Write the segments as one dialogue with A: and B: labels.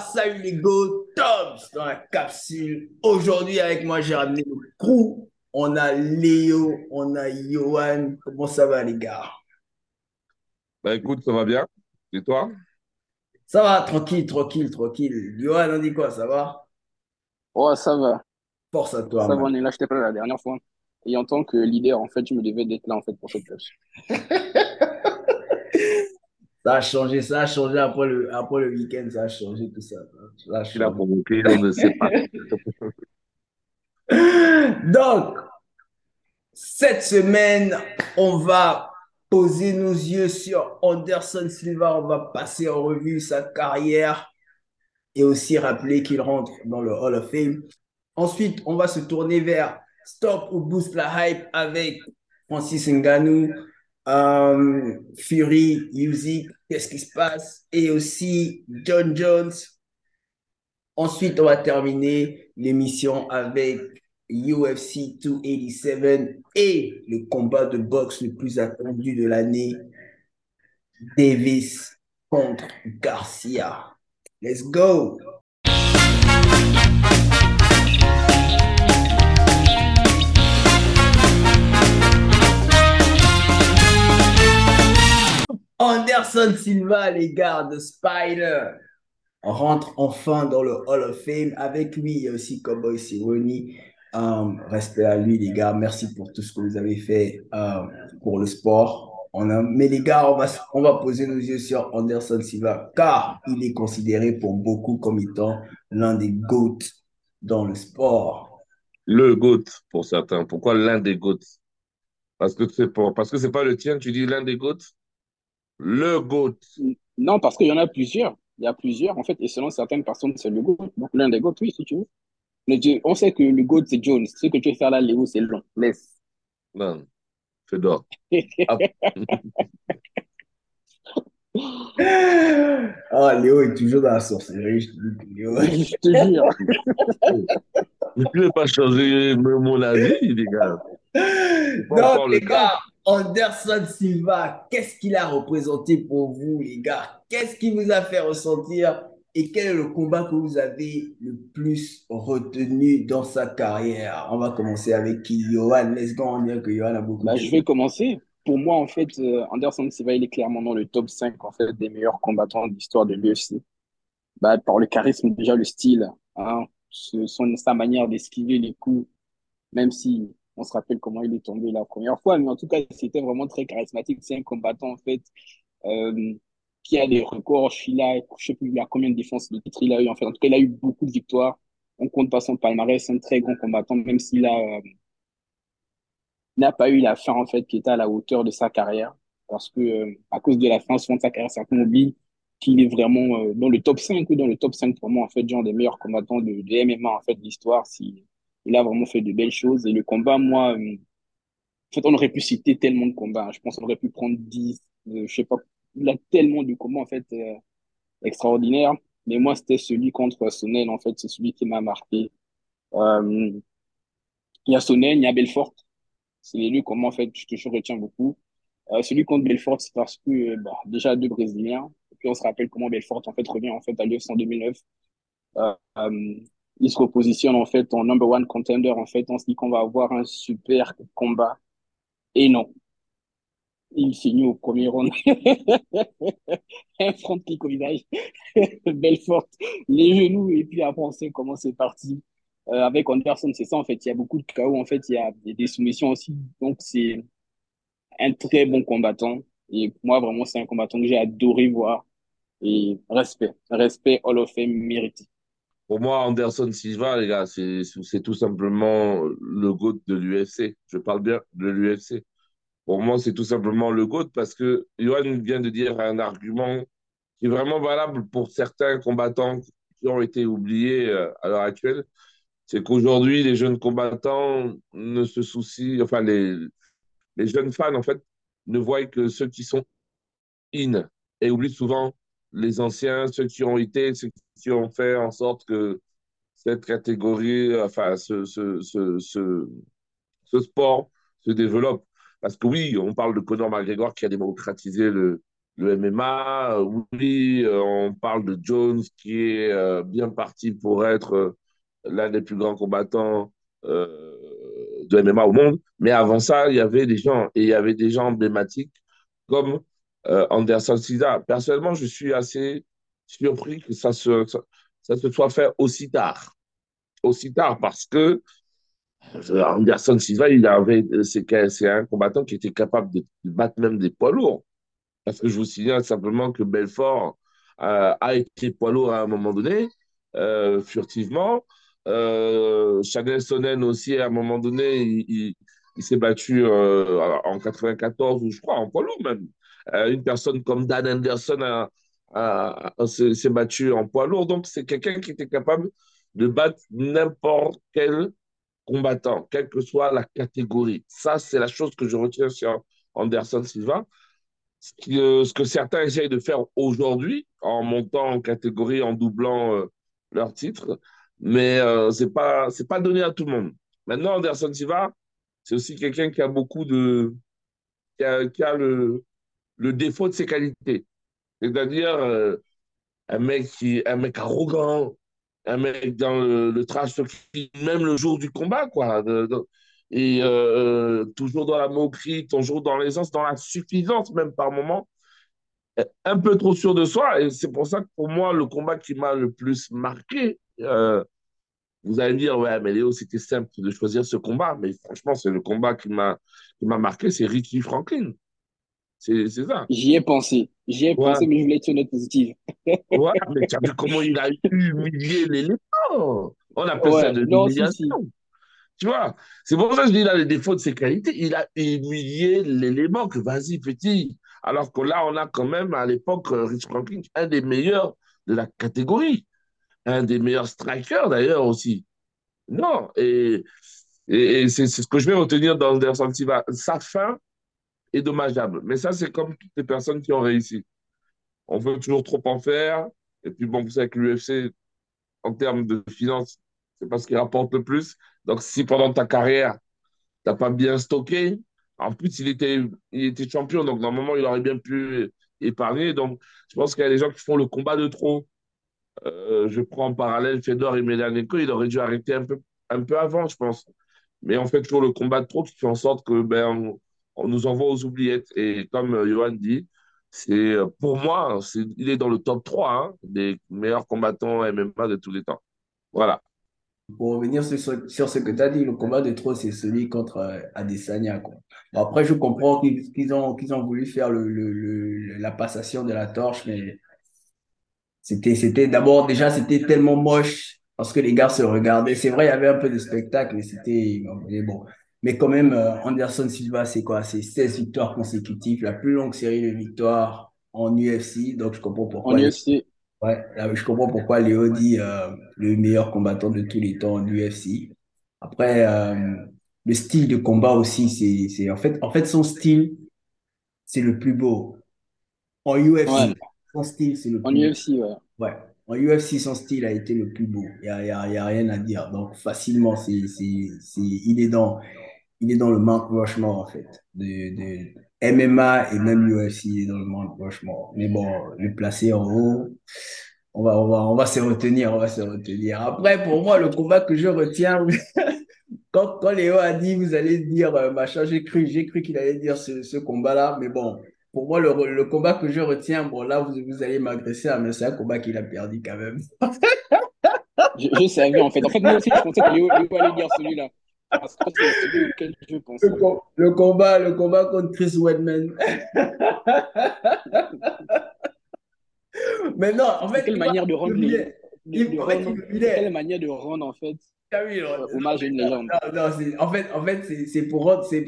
A: salut les go, Toms dans la capsule. Aujourd'hui avec moi j'ai ramené le crew. On a Léo, on a Johan. Comment ça va les gars?
B: Bah écoute, ça va bien. Et toi?
A: Ça va, tranquille, tranquille, tranquille. Johan, on dit quoi, ça va?
C: Oh, ça va.
A: Force à toi.
C: Ça va, on est là, je t'ai pas la dernière fois. Et en tant que leader, en fait, je me devais d'être là, en fait, pour cette place.
A: Ça a changé, ça a changé après le, après le week-end, ça a changé tout ça. Ça a
B: Qui l'a
A: changé.
B: provoqué On ne sait pas.
A: Donc, cette semaine, on va poser nos yeux sur Anderson Silva. On va passer en revue sa carrière et aussi rappeler qu'il rentre dans le Hall of Fame. Ensuite, on va se tourner vers Stop ou Boost la Hype avec Francis Ngannou, euh, Fury, Usyk, qu'est-ce qui se passe? Et aussi John Jones. Ensuite, on va terminer l'émission avec UFC 287 et le combat de boxe le plus attendu de l'année, Davis contre Garcia. Let's go! Anderson Silva, les gars de Spider, rentre enfin dans le Hall of Fame. Avec lui, il y a aussi Cowboy Cerrone. Euh, respect à lui, les gars. Merci pour tout ce que vous avez fait euh, pour le sport. Mais les gars, on va, poser nos yeux sur Anderson Silva, car il est considéré pour beaucoup comme étant l'un des GOAT dans le sport.
B: Le GOAT pour certains. Pourquoi l'un des GOAT Parce que c'est pour... pas le tien, tu dis l'un des GOAT Le GOAT.
C: Non, parce qu'il y en a plusieurs. Il y a plusieurs, en fait, et selon certaines personnes, c'est le GOAT. Donc, l'un des GOAT, oui, si tu veux. Mais tu- on sait que le GOAT, c'est Jones. Ce que tu veux faire là, Léo, c'est long. Laisse.
B: Non, Fedor. Ah,
A: Ah, Léo est toujours dans la sorcellerie. Je te dis que Léo...
C: Je te jure.
B: je ne vais pas changer mon avis, les gars? Le
A: les gars, Anderson Silva, qu'est-ce qu'il a représenté pour vous, les gars? Qu'est-ce qui vous a fait ressentir? Et quel est le combat que vous avez le plus retenu dans sa carrière? On va commencer avec qui? Johan, let's go. On dirait que Johan a beaucoup
C: Bah, je vais commencer. Pour moi, en fait, euh, Anderson Silva, il est clairement dans le top 5 en fait, des meilleurs combattants de l'histoire de l'UFC. Bah, par le charisme, déjà le style, hein, son, sa manière d'esquiver les coups, même si on se rappelle comment il est tombé la première fois, mais en tout cas, c'était vraiment très charismatique. C'est un combattant, en fait, euh, qui a des records. Il a, sais plus, il a combien de défenses de titre il a eu, en fait. En tout cas, il a eu beaucoup de victoires. On compte pas son palmarès, c'est un très grand combattant, même s'il a, euh, n'a pas eu la fin, en fait, qui était à la hauteur de sa carrière. Parce que, euh, à cause de la fin souvent de sa carrière, certains oublient qu'il est vraiment dans le top 5 ou dans le top 5 pour moi, en fait, genre des meilleurs combattants de, de MMA, en fait, de l'histoire. Si, il a vraiment fait de belles choses. Et le combat, moi, euh, en fait, on aurait pu citer tellement de combats. Je pense qu'on aurait pu prendre 10, euh, je sais pas. Il a tellement de combats, en fait, euh, extraordinaires. Mais moi, c'était celui contre Sonnen, en fait, c'est celui qui m'a marqué. Euh, il y a Sonnen, il y a Belfort. C'est les deux combats, en fait, que je retiens beaucoup. Euh, celui contre Belfort, c'est parce que, euh, bah, déjà, deux Brésiliens. Et puis, on se rappelle comment Belfort, en fait, revient, en fait, à l'UFC en 2009. Euh, euh, il se repositionne, en fait, en number one contender, en fait. On se dit qu'on va avoir un super combat. Et non. Il finit au premier round. Un front kick au visage. Belfort, les genoux, et puis après, on sait comment c'est parti. Euh, avec Anderson, c'est ça, en fait. Il y a beaucoup de KO, en fait. Il y a des soumissions aussi. Donc, c'est un très bon combattant. Et moi, vraiment, c'est un combattant que j'ai adoré voir. Et respect. Respect Hall of Fame mérité.
B: Pour moi, Anderson Silva, les gars, c'est tout simplement le GOAT de l'UFC. Je parle bien de l'UFC. Pour moi, c'est tout simplement le GOAT parce que Johan vient de dire un argument qui est vraiment valable pour certains combattants qui ont été oubliés euh, à l'heure actuelle. C'est qu'aujourd'hui, les jeunes combattants ne se soucient, enfin, les, les jeunes fans, en fait, ne voient que ceux qui sont in et oublient souvent les anciens, ceux qui ont été, ceux qui ont fait en sorte que cette catégorie, enfin, ce, ce, ce, ce, sport se développe. Parce que oui, on parle de Conor McGregor qui a démocratisé le, le MMA. Oui, euh, on parle de Jones qui est euh, bien parti pour être euh, l'un des plus grands combattants de MMA au monde. Mais avant ça, il y avait des gens, et il y avait des gens emblématiques comme Anderson Silva. Personnellement, je suis assez surpris que ça se, soit fait aussi tard. Aussi tard parce que Anderson Silva, il avait, c'est un combattant qui était capable de battre même des poids lourds. Parce que je vous signale simplement que Belfort euh, a été poids lourd à un moment donné, euh, furtivement. Euh, Chanel Sonnen aussi, à un moment donné, il, s'est battu euh, en 94, ou je crois, en poids lourd même. Euh, une personne comme Dan Anderson s'est battu en poids lourd. Donc, c'est quelqu'un qui était capable de battre n'importe quel combattant, quelle que soit la catégorie. Ça, c'est la chose que je retiens sur Anderson Silva. Ce, ce que certains essayent de faire aujourd'hui, en montant en catégorie, en doublant euh, leur titre, mais euh, c'est pas pas donné à tout le monde. Maintenant, Anderson Silva, c'est aussi quelqu'un qui a beaucoup de a, qui a le, le défaut de ses qualités. C'est-à-dire euh, un mec qui un mec arrogant, un mec dans le, le trash même le jour du combat, quoi. Et euh, toujours dans la moquerie, toujours dans l'aisance, dans la suffisance même par moment, un peu trop sûr de soi. Et c'est pour ça que pour moi, le combat qui m'a le plus marqué, euh, vous allez me dire, ouais, mais Léo, c'était simple de choisir ce combat. Mais franchement, c'est le combat qui m'a marqué, c'est Ricky Franklin. C'est ça.
C: J'y ai pensé. J'y ai ouais. pensé, mais je voulais être sur une note positive.
B: ouais, mais tu as vu comment il a humilié l'éléphant. On appelle ouais, ça de l'humiliation. Tu vois, c'est pour ça que je dis là les défauts de ses qualités. Il a humilié l'élément que vas-y petit. Alors que là, on a quand même à l'époque Rich Franklin, un des meilleurs de la catégorie, un des meilleurs strikers d'ailleurs aussi. Non, et, et, et c'est ce que je vais retenir dans Anderson Silva. Sa fin dommageable. Mais ça, c'est comme toutes les personnes qui ont réussi. On veut toujours trop en faire. Et puis bon, vous savez que l'UFC, en termes de finances, c'est pas ce qui rapporte le plus. Donc, si pendant ta carrière, tu n'as pas bien stocké, en plus, il était, il était champion, donc normalement, il aurait bien pu épargner. Donc, je pense qu'il y a des gens qui font le combat de trop. Euh, je prends en parallèle Fedor et Medianenko, il aurait dû arrêter un peu, un peu avant, je pense. Mais on fait toujours le combat de trop qui fait en sorte que ben, on, nous envoie aux oubliettes. Et comme euh, Johan dit, c'est pour moi, il est dans le top 3 hein, des meilleurs combattants MMA de tous les temps. Voilà.
A: Pour revenir sur, ce que tu as dit, le combat de trop, c'est celui contre euh, Adesanya. Quoi. Après, je comprends qu'ils ont, voulu faire la passation de la torche, mais c'était, d'abord, déjà, c'était tellement moche parce que les gars se regardaient. C'est vrai, il y avait un peu de spectacle, mais c'était bon. Mais quand même, euh, Anderson Silva, c'est quoi? C'est 16 victoires consécutives, la plus longue série de victoires en UFC. Donc, je comprends pourquoi.
C: En UFC.
A: Ouais, là, je comprends pourquoi Léo dit euh, le meilleur combattant de tous les temps en UFC. Après, euh, le style de combat aussi, c'est, c'est en fait, en fait, son style, c'est le plus beau. En UFC,
C: Ouais.
A: son style, c'est le
C: En
A: plus beau.
C: UFC, ouais.
A: Ouais. En UFC, son style a été le plus beau. Il y a, y a, y a rien à dire. Donc, facilement, c'est, c'est, c'est, il est dans, il est dans le Mount Rushmore, en fait, de, de MMA et même UFC, il est dans le Mount Rushmore. Mais bon, le placer en haut, on va, on va, on va se retenir, on va se retenir. Après, pour moi, le combat que je retiens, quand, quand Léo a dit, vous allez dire, euh, machin, j'ai cru, cru qu'il allait dire ce, combat-là, mais bon, pour moi, le, combat que je retiens, bon, là, vous, vous allez m'agresser, mais c'est un combat qu'il a perdu quand même.
C: Je, je savais, en fait. En fait, moi aussi, je pensais que Léo, Léo allait dire celui-là. Parce que c'est celui auquel je pensais.
A: Le, com- le combat, le combat contre Chris Weidman. Mais non, en fait,
C: quelle manière de rendre les,
A: humiliait.
C: de,
A: Il-
C: de
A: en fait,
C: rendre, quelle manière de rendre, en fait,
A: Ah oui, non, non,
C: hommage à une
A: mais non,
C: légende?
A: non, non, c'est- en fait, en fait c'est pour rendre, c'est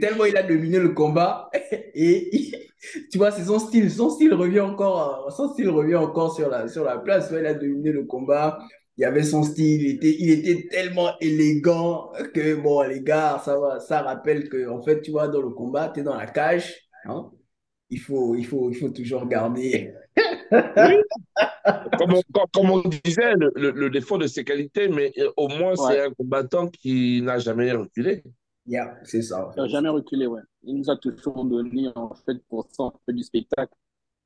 A: tellement il a dominé le combat et il- tu vois, c'est son style, son style revient encore, son style revient encore sur la, sur la place, il a dominé le combat, il y avait son style, il était, il était tellement élégant que bon, les gars, ça va, ça rappelle que, en fait, tu vois, dans le combat, tu es dans la cage, hein, il faut, il faut, il faut toujours garder.
B: Oui, comme on, comme, comme on disait, le, le, le défaut de ses qualités, mais euh, au moins, c'est un combattant qui n'a jamais reculé.
A: Yeah, c'est ça,
C: Il n'a jamais reculé, ouais. Il nous a toujours donné, en fait, pour ça, en fait, du spectacle.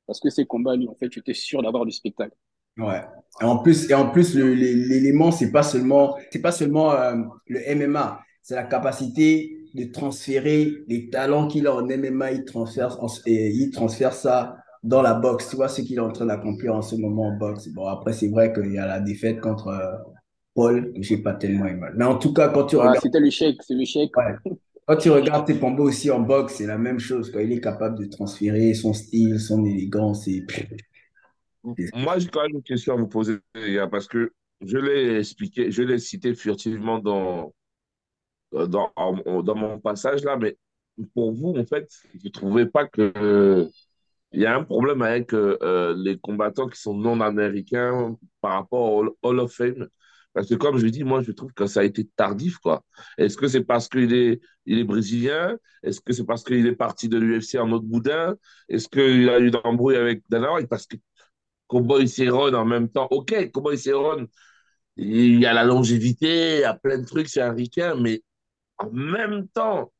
C: Parce que ces combats, lui, en fait, tu étais sûr d'avoir du spectacle.
A: Ouais. Et en plus, et en plus le- le- l'élément, c'est pas seulement, c'est pas seulement euh, le MMA, c'est la capacité de transférer les talents qu'il a en MMA, il transfère, et il transfère ça dans la boxe. Tu vois ce qu'il est en train d'accomplir en ce moment en boxe. Bon, après, c'est vrai qu'il y a la défaite contre euh, Paul, que j'ai pas tellement aimé. Mais en tout cas, quand tu
C: Ouais,
A: regardes,
C: c'était l'échec, c'est l'échec.
A: ouais, quand tu regardes Tepambo aussi en boxe, c'est la même chose. Quoi. Il est capable de transférer son style, son élégance et
B: Moi, j'ai quand même une question à vous poser, parce que je l'ai expliqué, je l'ai cité furtivement dans, dans, dans mon passage là, mais pour vous, en fait, vous ne trouvez pas que, il y a un problème avec euh, les combattants qui sont non américains par rapport au Hall of Fame? Parce que comme je dis, moi, je trouve que ça a été tardif, quoi. Est-ce que c'est parce qu'il est, il est brésilien? Est-ce que c'est parce qu'il est parti de l'UFC en autre boudin? Est-ce qu'il a eu d'embrouille avec Dana? Parce que Cowboy Cerrone en même temps. Ok, Cowboy Cerrone, il y a la longévité, il y a plein de trucs, c'est un ricain, mais en même temps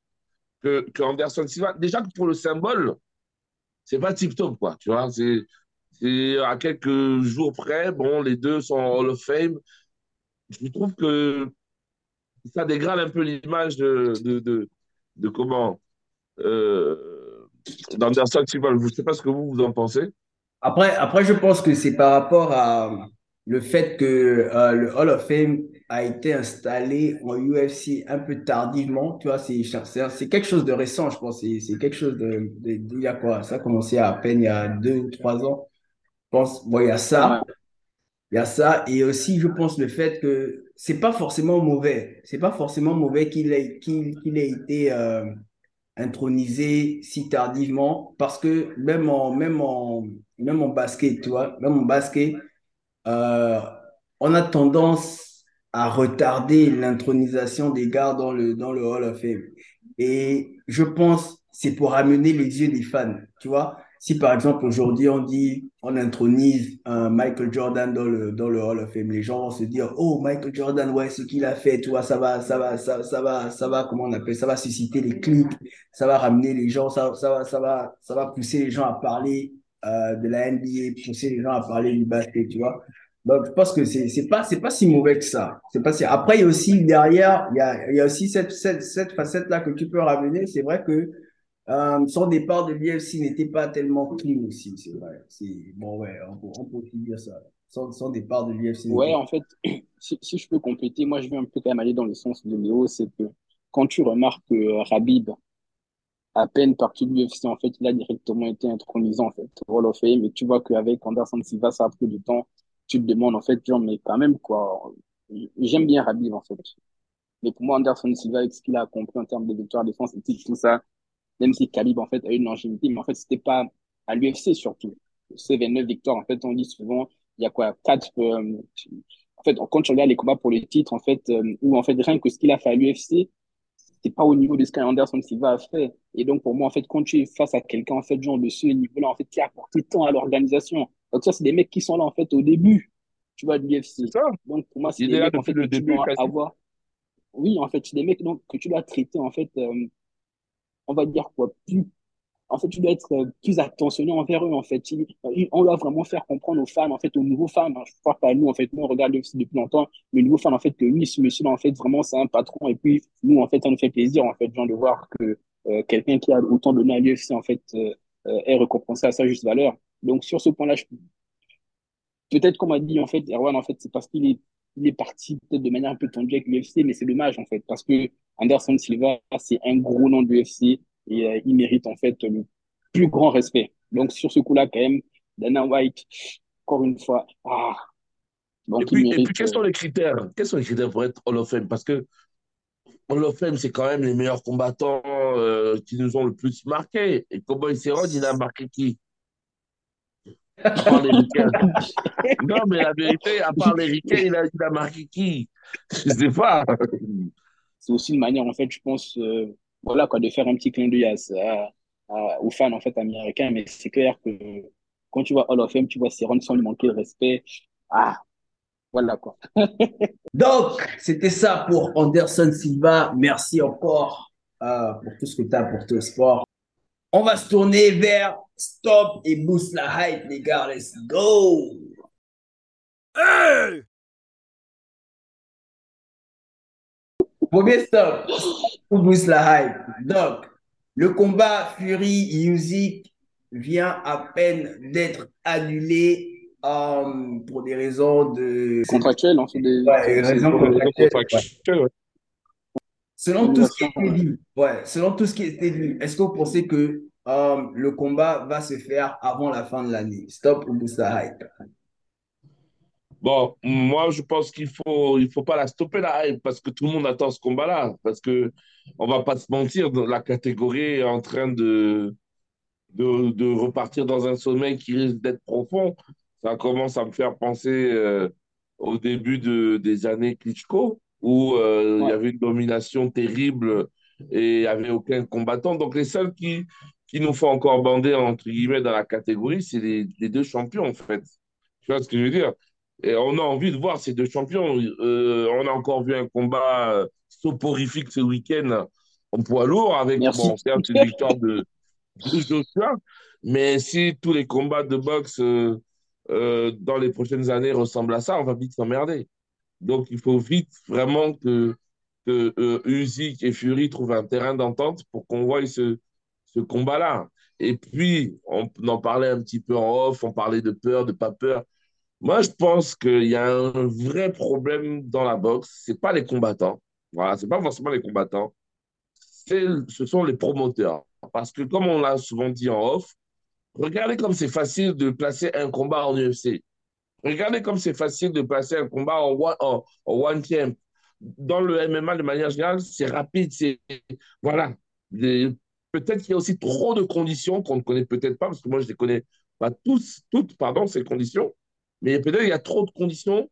B: que, que Anderson Silva, déjà que pour le symbole, c'est pas tip-top, quoi. Tu vois, c'est à quelques jours près, bon, les deux sont Hall of Fame. Je trouve que ça dégrade un peu l'image de, de, de, de comment euh, d'Anderson Silva. Je ne sais pas ce que vous, vous en pensez.
A: Après, après, je pense que c'est par rapport à le fait que euh, le Hall of Fame a été installé en UFC un peu tardivement. Tu vois, c'est c'est quelque chose de récent, je pense. C'est c'est quelque chose de, de, de- il y a quoi? Ça a commencé à peine il y a deux ou trois ans. Je pense, bon, il y a ça. Il y a ça. Et aussi, je pense le fait que c'est pas forcément mauvais. C'est pas forcément mauvais qu'il ait, qu'il qu'il ait été euh, intronisé si tardivement parce que même en, même en, même en basket, tu vois, même en basket, euh, on a tendance à retarder l'intronisation des gars dans le, dans le Hall of Fame. Et je pense c'est pour amener les yeux des fans, tu vois. Si par exemple aujourd'hui on dit, on intronise un Michael Jordan dans le, dans le Hall of Fame, les gens vont se dire, oh Michael Jordan, ouais, ce qu'il a fait, tu vois, ça va, ça va, ça, ça va, ça va, comment on appelle, ça va susciter les clics, ça va ramener les gens, ça, ça va, ça va, ça va pousser les gens à parler euh, de la NBA, pousser les gens à parler du basket, tu vois. Donc, je pense que c'est c'est pas c'est pas si mauvais que ça. C'est pas si... Après, il y a aussi derrière, il y a, il y a aussi cette, cette, cette facette-là que tu peux ramener. C'est vrai que euh, son départ de l'UFC n'était pas tellement clean aussi, c'est vrai. Bon, ouais, on peut, on peut dire ça. Son, son départ de l'UFC
C: Ouais, en fait, si, si je peux compléter, moi, je vais un peu quand même aller dans le sens de Léo, c'est que quand tu remarques que euh, Rabib, à peine parti de l'UFC, en fait, il a directement été intronisé, en fait, Hall of Fame, et tu vois qu'avec Anderson Silva, ça a pris du temps. Tu te demandes, en fait, genre, mais quand même, quoi, j'aime bien Rabib, en fait. Mais pour moi, Anderson Silva, avec ce qu'il a accompli en termes de victoire, défense, et tout ça, même si Khabib, en fait, a eu une longévité, mais en fait, c'était pas à l'UFC surtout. C'est 29 victoires, en fait, on dit souvent, il y a quoi, quatre, euh, en fait, quand tu regardes les combats pour les titres, en fait, euh, où, en fait, rien que ce qu'il a fait à l'UFC, c'est pas au niveau de ce qu'un Anderson Silva a fait. Et donc, pour moi, en fait, quand tu es face à quelqu'un, en fait, genre de ce niveau-là, en fait, qui a apporté tant à l'organisation. Donc, ça, c'est des mecs qui sont là, en fait, au début, tu vois, de l'UFC.
B: C'est ça.
C: Donc, pour moi, c'est des mecs, en fait, que
B: le
C: tu dois
B: quasi.
C: avoir. Oui, en fait, c'est des mecs donc, que tu dois traiter, en fait, euh, on va dire quoi, plus en fait, tu dois être euh, plus attentionné envers eux, en fait. On doit vraiment faire comprendre aux fans, en fait, aux nouveaux fans. hein. Je crois pas nous, en fait, nous, on regarde depuis longtemps, mais les nouveaux fans, en fait, que oui, ce monsieur-là, en fait, vraiment, c'est un patron. Et puis, nous, en fait, ça nous fait plaisir, en fait, de voir que euh, quelqu'un qui a autant donné à l'UFC, en fait, euh, est récompensé à sa juste valeur. Donc, sur ce point-là, peut-être qu'on m'a dit, en fait, Erwan, en fait, c'est parce qu'il est, il est parti peut-être de manière un peu tendue avec l'UFC, mais c'est dommage, en fait, parce que Anderson Silva, c'est un gros nom de l'UFC et euh, il mérite, en fait, le plus grand respect. Donc, sur ce coup-là, quand même, Dana White, encore une fois, ah,
B: Et
C: donc il
B: puis, et puis,
C: mérite.
B: quels sont
C: euh,
B: les critères? Quels sont les critères pour être Hall of Fame? Parce que Hall of Fame, c'est quand même les meilleurs combattants euh, qui nous ont le plus marqué. Et Cowboy Cerrone, il a marqué qui? À part les Ricains. Non, mais la vérité, à part les Ricains, il a, il a marqué qui? Je sais pas.
C: c'est aussi une manière, en fait, je pense, euh, voilà, quoi, de faire un petit clin d'œil à, à- à- aux fans, en fait, américains. Mais c'est clair que quand tu vois Hall of Fame, tu vois Cerrone sans lui manquer de respect. Ah, voilà, quoi.
A: Donc, c'était ça pour Anderson Silva. Merci encore euh, pour tout ce que tu as apporté au sport. On va se tourner vers Stop et Boost la hype, les gars. Let's go! Hey! Premier stop, Boost la hype. Donc, le combat Fury Music vient à peine d'être annulé euh, pour des raisons de
C: contractuelles, en fait, des,
A: ouais, raisons contractuelles. Ouais. Selon tout ce qui est dit, ouais, selon tout ce qui était dit, est-ce que vous pensez que euh, le combat va se faire avant la fin de l'année? Stop ou boost la hype?
B: Bon, moi, je pense qu'il faut, il faut pas la stopper la hype parce que tout le monde attend ce combat-là. Parce que on va pas se mentir, la catégorie est en train de, de, de repartir dans un sommeil qui risque d'être profond. Ça commence à me faire penser euh, au début de, des années Klitschko où euh, il y avait une domination terrible et il n'y avait aucun combattant. Donc les seuls qui, qui nous font encore bander, entre guillemets, dans la catégorie, c'est les, les, deux champions, en fait. Tu vois ce que je veux dire? Et on a envie de voir ces deux champions. Euh, on a encore vu un combat euh, soporifique ce week-end en poids lourd, avec, bon, certes, une victoire de, de Joshua, mais si tous les combats de boxe euh, dans les prochaines années ressemblent à ça, on va vite s'emmerder. Donc, il faut vite vraiment que, que euh, Usyk et Fury trouvent un terrain d'entente pour qu'on voie ce, combat-là. Et puis, on, en parlait un petit peu en off, on parlait de peur, de pas peur. Moi, je pense qu'il y a un vrai problème dans la boxe. Ce pas les combattants. Voilà, ce pas forcément les combattants. Ce sont les promoteurs. Parce que, comme on l'a souvent dit en off, regardez comme c'est facile de placer un combat en UFC. Regardez comme c'est facile de placer un combat en one, en. Dans le MMA, de manière générale, c'est rapide. Voilà. Peut-être qu'il y a aussi trop de conditions qu'on ne connaît peut-être pas, parce que moi, je ne les connais pas tous, toutes, pardon, ces conditions. Mais peut-être qu'il y a trop de conditions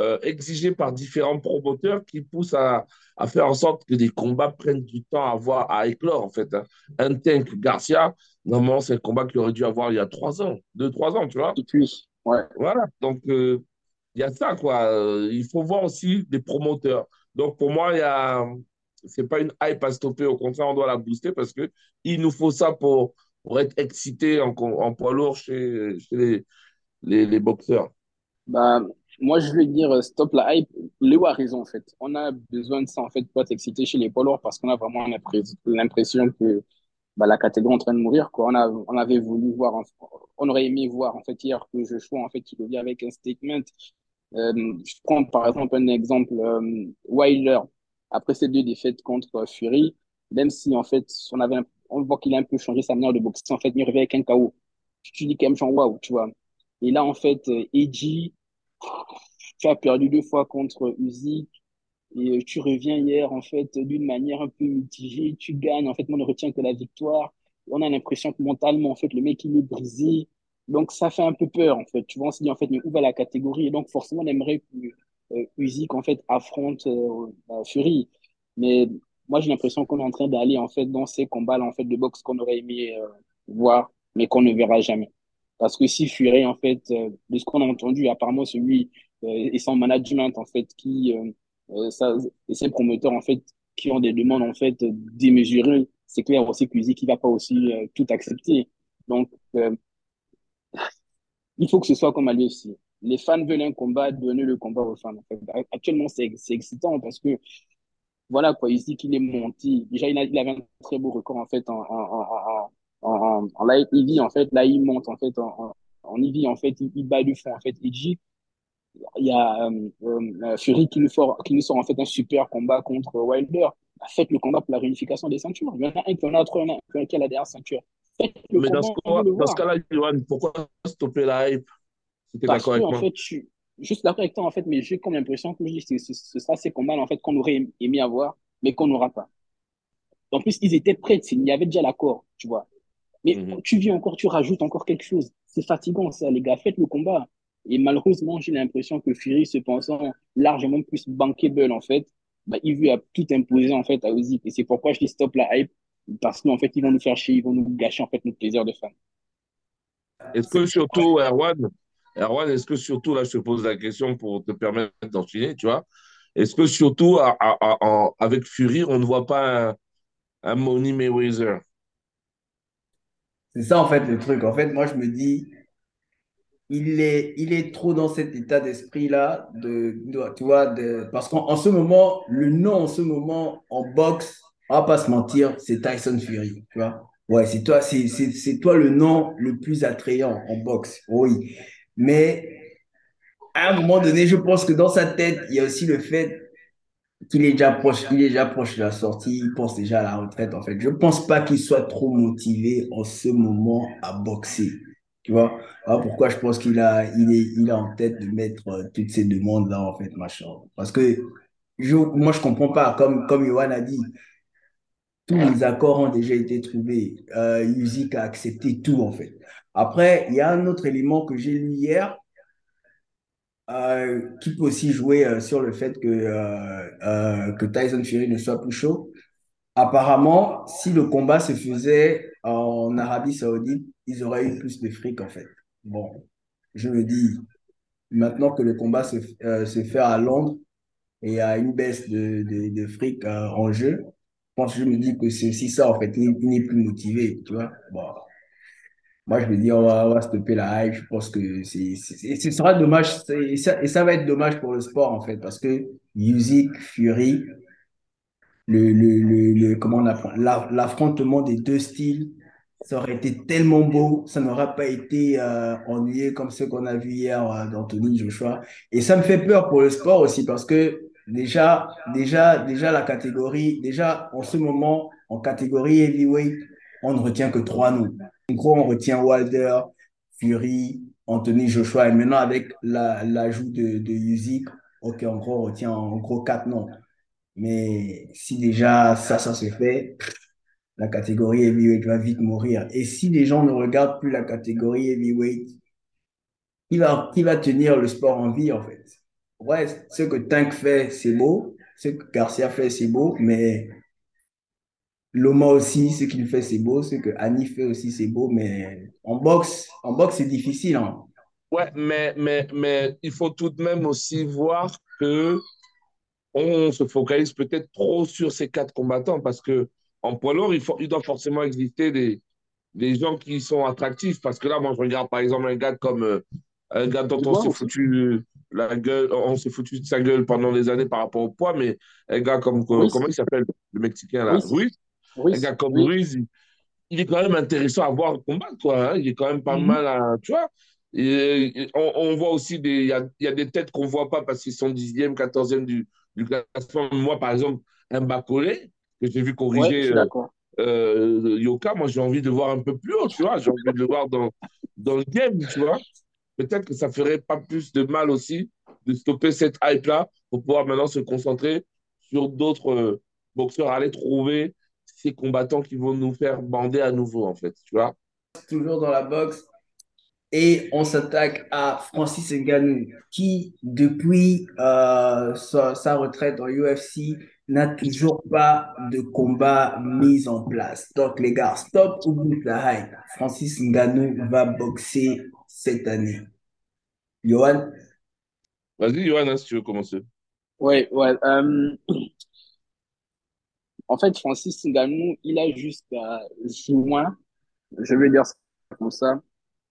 B: euh, exigées par différents promoteurs qui poussent à, à, faire en sorte que des combats prennent du temps à, voir, à éclore, en fait. Hein. Un tank Garcia, normalement, c'est un combat qu'il aurait dû avoir il y a trois ans, deux, trois ans, tu vois.
C: Et puis, ouais.
B: Voilà, donc euh, il y a ça, quoi. Euh, il faut voir aussi des promoteurs. Donc, pour moi, il y a... c'est pas une hype à stopper, au contraire, on doit la booster parce qu'il nous faut ça pour, pour être excité en, en poids lourd chez, chez les, les, les boxeurs.
C: Bah, moi, je vais dire euh, stop la hype. Léo a raison, en fait. On a besoin de ça, en fait, pour être excité chez les poids lourds parce qu'on a vraiment l'impression que bah, la catégorie en train de mourir. Quoi. On, a, on avait voulu voir, on aurait aimé voir, en fait, hier que Joshua, en fait, qui revient avec un statement. Euh, je prends, par exemple, un exemple, euh, Wilder, après ses deux défaites contre Fury, même si, en fait, on avait, on voit qu'il a un peu changé sa manière de boxer, en fait, il revient avec un KO. Tu dis quand même, genre, waouh, tu vois. Et là, en fait, Edgy, tu as perdu deux fois contre Usyk et tu reviens hier en fait d'une manière un peu mitigée, tu gagnes, en fait, on ne retient que la victoire. On a l'impression que mentalement, en fait, le mec, il est brisé. Donc, ça fait un peu peur, en fait. Tu vois, on se dit, en fait, mais où va la catégorie? Et donc, forcément, on aimerait que euh, Usyk, en fait, affronte euh, Fury. Mais moi, j'ai l'impression qu'on est en train d'aller, en fait, dans ces combats, en fait, de boxe qu'on aurait aimé euh, voir, mais qu'on ne verra jamais. Parce que si Fury, en fait, euh, de ce qu'on a entendu, apparemment, celui euh, et son management, en fait, qui, euh, et ses promoteurs, en fait, qui ont des demandes, en fait, démesurées, c'est clair aussi que qui va pas aussi tout accepter. Donc, il faut que ce soit comme à l'UFC. Les fans veulent un combat, donner le combat aux fans. En. Actuellement, c'est excitant parce que, voilà, quoi, ici qu'il est monté. Déjà, il, il avait un très beau record, en fait, en, en, en, en, en live EV, en fait, là, il monte, en fait, en, en EV, en fait, il, il bat du fond, en fait, Edgy. Il y a euh, euh, Fury qui nous, sort, qui nous sort, en fait, un super combat contre Wilder. Faites le combat pour la réunification des ceintures. Il y en a un qui en a trois, il y en a un qui a la dernière ceinture. Faites le
B: Mais
C: combat,
B: dans ce, dans ce cas-là, Johan, pourquoi stopper la hype? D'accord avec
C: en
B: moi
C: fait, je suis juste d'accord avec toi, en fait, mais j'ai comme l'impression que ce, sera ces combats, en fait, qu'on aurait aimé avoir, mais qu'on n'aura pas. En plus, ils étaient prêts, il y avait déjà l'accord, tu vois. Mais
B: Mhm.
C: tu vis encore, tu rajoutes encore quelque chose. C'est fatigant, ça, les gars. Faites le combat. Et malheureusement, j'ai l'impression que Fury, se pensant largement plus bankable, en fait, bah, il veut tout imposer, en fait, à Usyk. Et c'est pourquoi je dis stop la hype. Parce qu'en fait, ils vont nous faire chier, ils vont nous gâcher, en fait, notre plaisir de fan.
B: Est-ce que surtout, Erwan, Erwan, est-ce que surtout, là, je te pose la question pour te permettre d'enchaîner, tu vois, est-ce que surtout, à- à- à- en- avec Fury, on ne voit pas un, un Money Mayweather?
A: C'est ça, en fait, le truc. En fait, moi, je me dis, il est, il est trop dans cet état d'esprit-là, de, de- tu de, parce qu'en en ce moment, le nom en ce moment, en boxe, on va pas se mentir, c'est Tyson Fury, tu vois. Ouais, c'est toi, c'est toi le nom le plus attrayant en boxe, oui. Mais à un moment donné, je pense que dans sa tête, il y a aussi le fait qu'il est déjà proche, il est déjà proche de la sortie, il pense déjà à la retraite en fait. Je pense pas qu'il soit trop motivé en ce moment à boxer. Tu vois? Alors pourquoi je pense qu'il a, il est, il a en tête de mettre euh, toutes ces demandes-là en fait, machin. Parce que je, moi je comprends pas, comme, comme Yohan a dit, tous les accords ont déjà été trouvés. Euh, a accepté tout en fait. Après, il y a un autre élément que j'ai lu hier, euh, qui peut aussi jouer euh, sur le fait que, que Tyson Fury ne soit plus chaud. Apparemment, si le combat se faisait en Arabie Saoudite, ils auraient eu plus de fric en fait. Bon, je me dis, maintenant que le combat se, euh, se fait à Londres et a une baisse de, de, fric euh, en jeu, je pense, je me dis que c'est aussi ça en fait. Il, n'est plus motivé, tu vois. Bon, moi, je me dis, on va, stopper la hype. Je pense que c'est, ce sera dommage. Et ça, va être dommage pour le sport, en fait, parce que Usyk, Fury, le, le, le, le- comment l'affrontement des deux styles, ça aurait été tellement beau, ça n'aurait pas été euh, ennuyé comme ce qu'on a vu hier euh, d'Anthony Joshua. Et ça me fait peur pour le sport aussi, parce que déjà, déjà, déjà la catégorie, déjà en ce moment, en catégorie heavyweight, on ne retient que trois noms. En gros, on retient Wilder, Fury, Anthony Joshua, et maintenant avec la- l'ajout de, de Usyk, ok, en gros, on retient en gros quatre noms. Mais si déjà ça, ça se fait, la catégorie heavyweight va vite mourir. Et si les gens ne regardent plus la catégorie heavyweight, qui va, qui va tenir le sport en vie, en fait? Ouais, ce que Tank fait, c'est beau. Ce que Garcia fait, c'est beau. Mais Loma aussi, ce qu'il fait, c'est beau. Ce que Annie fait aussi, c'est beau. Mais en boxe, en boxe, c'est difficile, hein.
B: Ouais, mais, mais, mais il faut tout de même aussi voir que on se focalise peut-être trop sur ces quatre combattants parce que en poids lourd, il, faut, il doit forcément exister des, des gens qui sont attractifs. Parce que là, moi, je regarde par exemple un gars comme euh, un gars dont on s'est foutu la gueule, on s'est foutu de sa gueule pendant des années par rapport au poids, mais un gars comme,
C: Ruiz.
B: comment il s'appelle, le Mexicain là,
C: Ruiz.
B: Ruiz, un gars comme. Ruiz, il, il est quand même intéressant à voir combattre, quoi. hein. Il est quand même pas
C: Mhm.
B: mal à, tu vois. Et, et on, on voit aussi des, il y y a des têtes qu'on voit pas parce qu'ils sont 10e, 14e du, du classement. Moi, par exemple, un Bacolé, que j'ai vu
C: Ouais,
B: corriger
C: suis
B: euh, euh, Yoka, moi, j'ai envie de voir un peu plus haut, tu vois. J'ai envie de le voir dans, dans le game, tu vois. Peut-être que ça ferait pas plus de mal aussi de stopper cette hype-là pour pouvoir maintenant se concentrer sur d'autres euh, boxeurs, aller trouver ces combattants qui vont nous faire bander à nouveau, en fait, tu vois.
A: Toujours dans la boxe. Et on s'attaque à Francis Ngannou, qui, depuis euh, sa, sa retraite en UFC, n'a toujours pas de combat mis en place. Donc, les gars, stop ou bouge la hype. Francis Ngannou va boxer cette année. Johan,
B: Vas-y, Johan, si tu veux commencer.
C: Ouais, ouais. euh, en fait, Francis Ngannou, il a jusqu'à juin, je vais dire ça comme ça,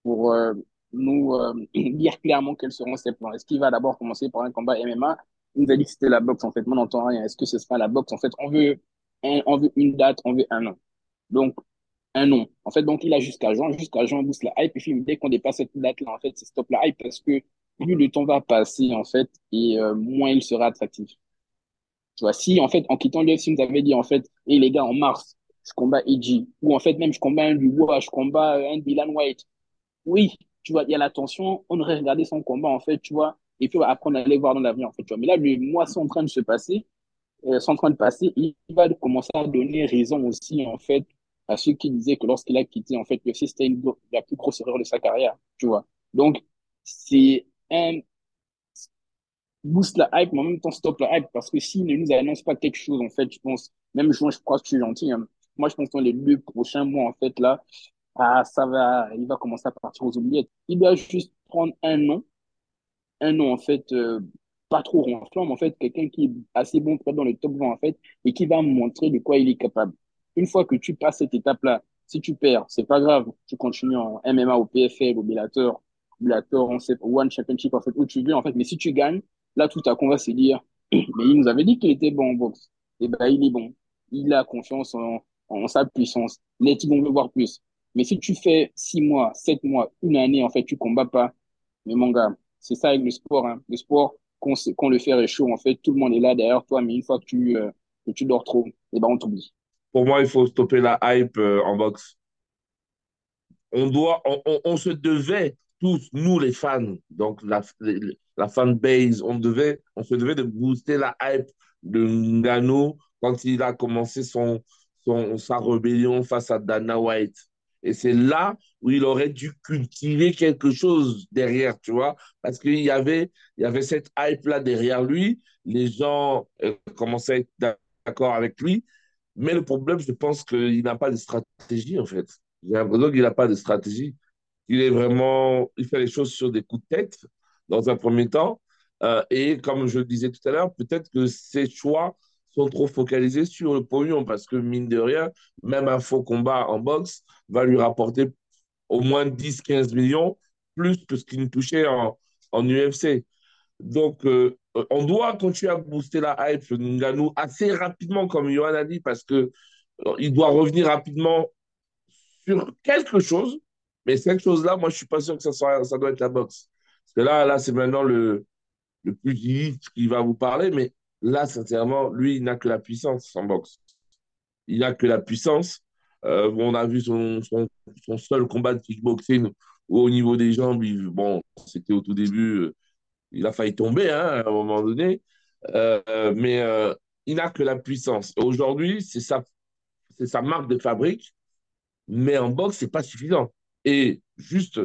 C: pour euh, nous euh, dire clairement quels seront ses plans. Est-ce qu'il va d'abord commencer par un combat MMA? Il nous a dit que c'était la boxe, en fait. Moi, on n'entend rien. Est-ce que ce sera la boxe? En fait, on veut, on veut une date, on veut un nom. Donc, un nom. En fait, donc, il a jusqu'à juin. Jusqu'à juin, on booste la hype. Et puis, dès qu'on dépasse cette date-là, en fait, c'est stop la hype parce que plus le temps va passer, en fait, et euh, moins il sera attractif. Tu vois, si, en fait, en quittant l'UFC, nous avait dit, en fait, et les gars, en mars, je combats Edgy, ou en fait, même, je combats un Dubois, je combats un Dylan White. Oui, tu vois, il y a la tension, on aurait regardé son combat, en fait, tu vois, et puis après, on allait voir dans l'avenir, en fait, tu vois. Mais là, le mois sont en train de se passer, euh, sont en train de passer, il va commencer à donner raison aussi, en fait, à ceux qui disaient que lorsqu'il a quitté, en fait, l'UFC, c'était la plus grosse erreur de sa carrière, tu vois. Donc, c'est un boost la hype, mais en même temps stop la hype, parce que s'il ne nous annonce pas quelque chose, en fait, je pense, même moi, je crois que je suis gentil, hein. Moi, je pense que dans les deux prochains mois, en fait, là, ah, ça va, il va commencer à partir aux oubliettes. Il doit juste prendre un nom, un nom, en fait, euh, pas trop ronflant, mais en fait, quelqu'un qui est assez bon être dans le top 20, en fait, et qui va montrer de quoi il est capable. une fois que tu passes cette étape-là, si tu perds, c'est pas grave. Tu continues en MMA, au PFL, au Bellator, Bellator, on sait, One Championship, en fait, où tu veux, en fait. Mais si tu gagnes, là, tout à coup, on va se dire, mais il nous avait dit qu'il était bon en boxe. Et eh ben, il est bon. Il a confiance en, sa puissance. Les types, on veut voir plus. Mais si tu fais six mois, sept mois, une année, en fait, tu combats pas. Mais mon gars, c'est ça avec le sport. Hein. Le sport, quand, quand le fer est en fait, tout le monde est là derrière toi. Mais une fois que tu, euh, que tu dors trop, eh ben, on t'oublie.
B: Pour moi, il faut stopper la hype euh, en boxe. On doit, on, on, se devait tous, nous les fans, donc la, la fan base, on on se devait de booster la hype de Ngannou quand il a commencé son, son, sa rébellion face à Dana White. Et c'est là où il aurait dû cultiver quelque chose derrière, tu vois, parce qu'il y avait, il y avait cette hype-là derrière lui. Les gens euh, commençaient à être d'accord avec lui. Mais le problème, je pense qu'il n'a pas de stratégie, en fait. J'ai l'impression qu'il n'a pas de stratégie. Il est vraiment, il fait les choses sur des coups de tête, dans un premier temps. Euh, et comme je le disais tout à l'heure, peut-être que ses choix trop focalisés sur le pognon parce que, mine de rien, même un faux combat en boxe va lui rapporter au moins 10-15 millions, plus que ce qu'il touchait en, en UFC. Donc, euh, on doit continuer à booster la hype Ngannou assez rapidement, comme Johan a dit, parce que euh, doit revenir rapidement sur quelque chose. Mais cette chose-là, moi, je suis pas sûr que ça, soit, ça doit être la boxe. Parce que là, là c'est maintenant le, le pugiliste qui va vous parler, mais Là, sincèrement, lui, il n'a que la puissance en boxe. Il n'a que la puissance. Euh, on a vu son, son, seul combat de kickboxing au niveau des jambes. bon, c'était au tout début, euh, il a failli tomber hein, à un moment donné. Euh, mais il n'a que la puissance. Aujourd'hui, c'est sa, sa marque de fabrique. Mais en boxe, c'est pas suffisant. Et juste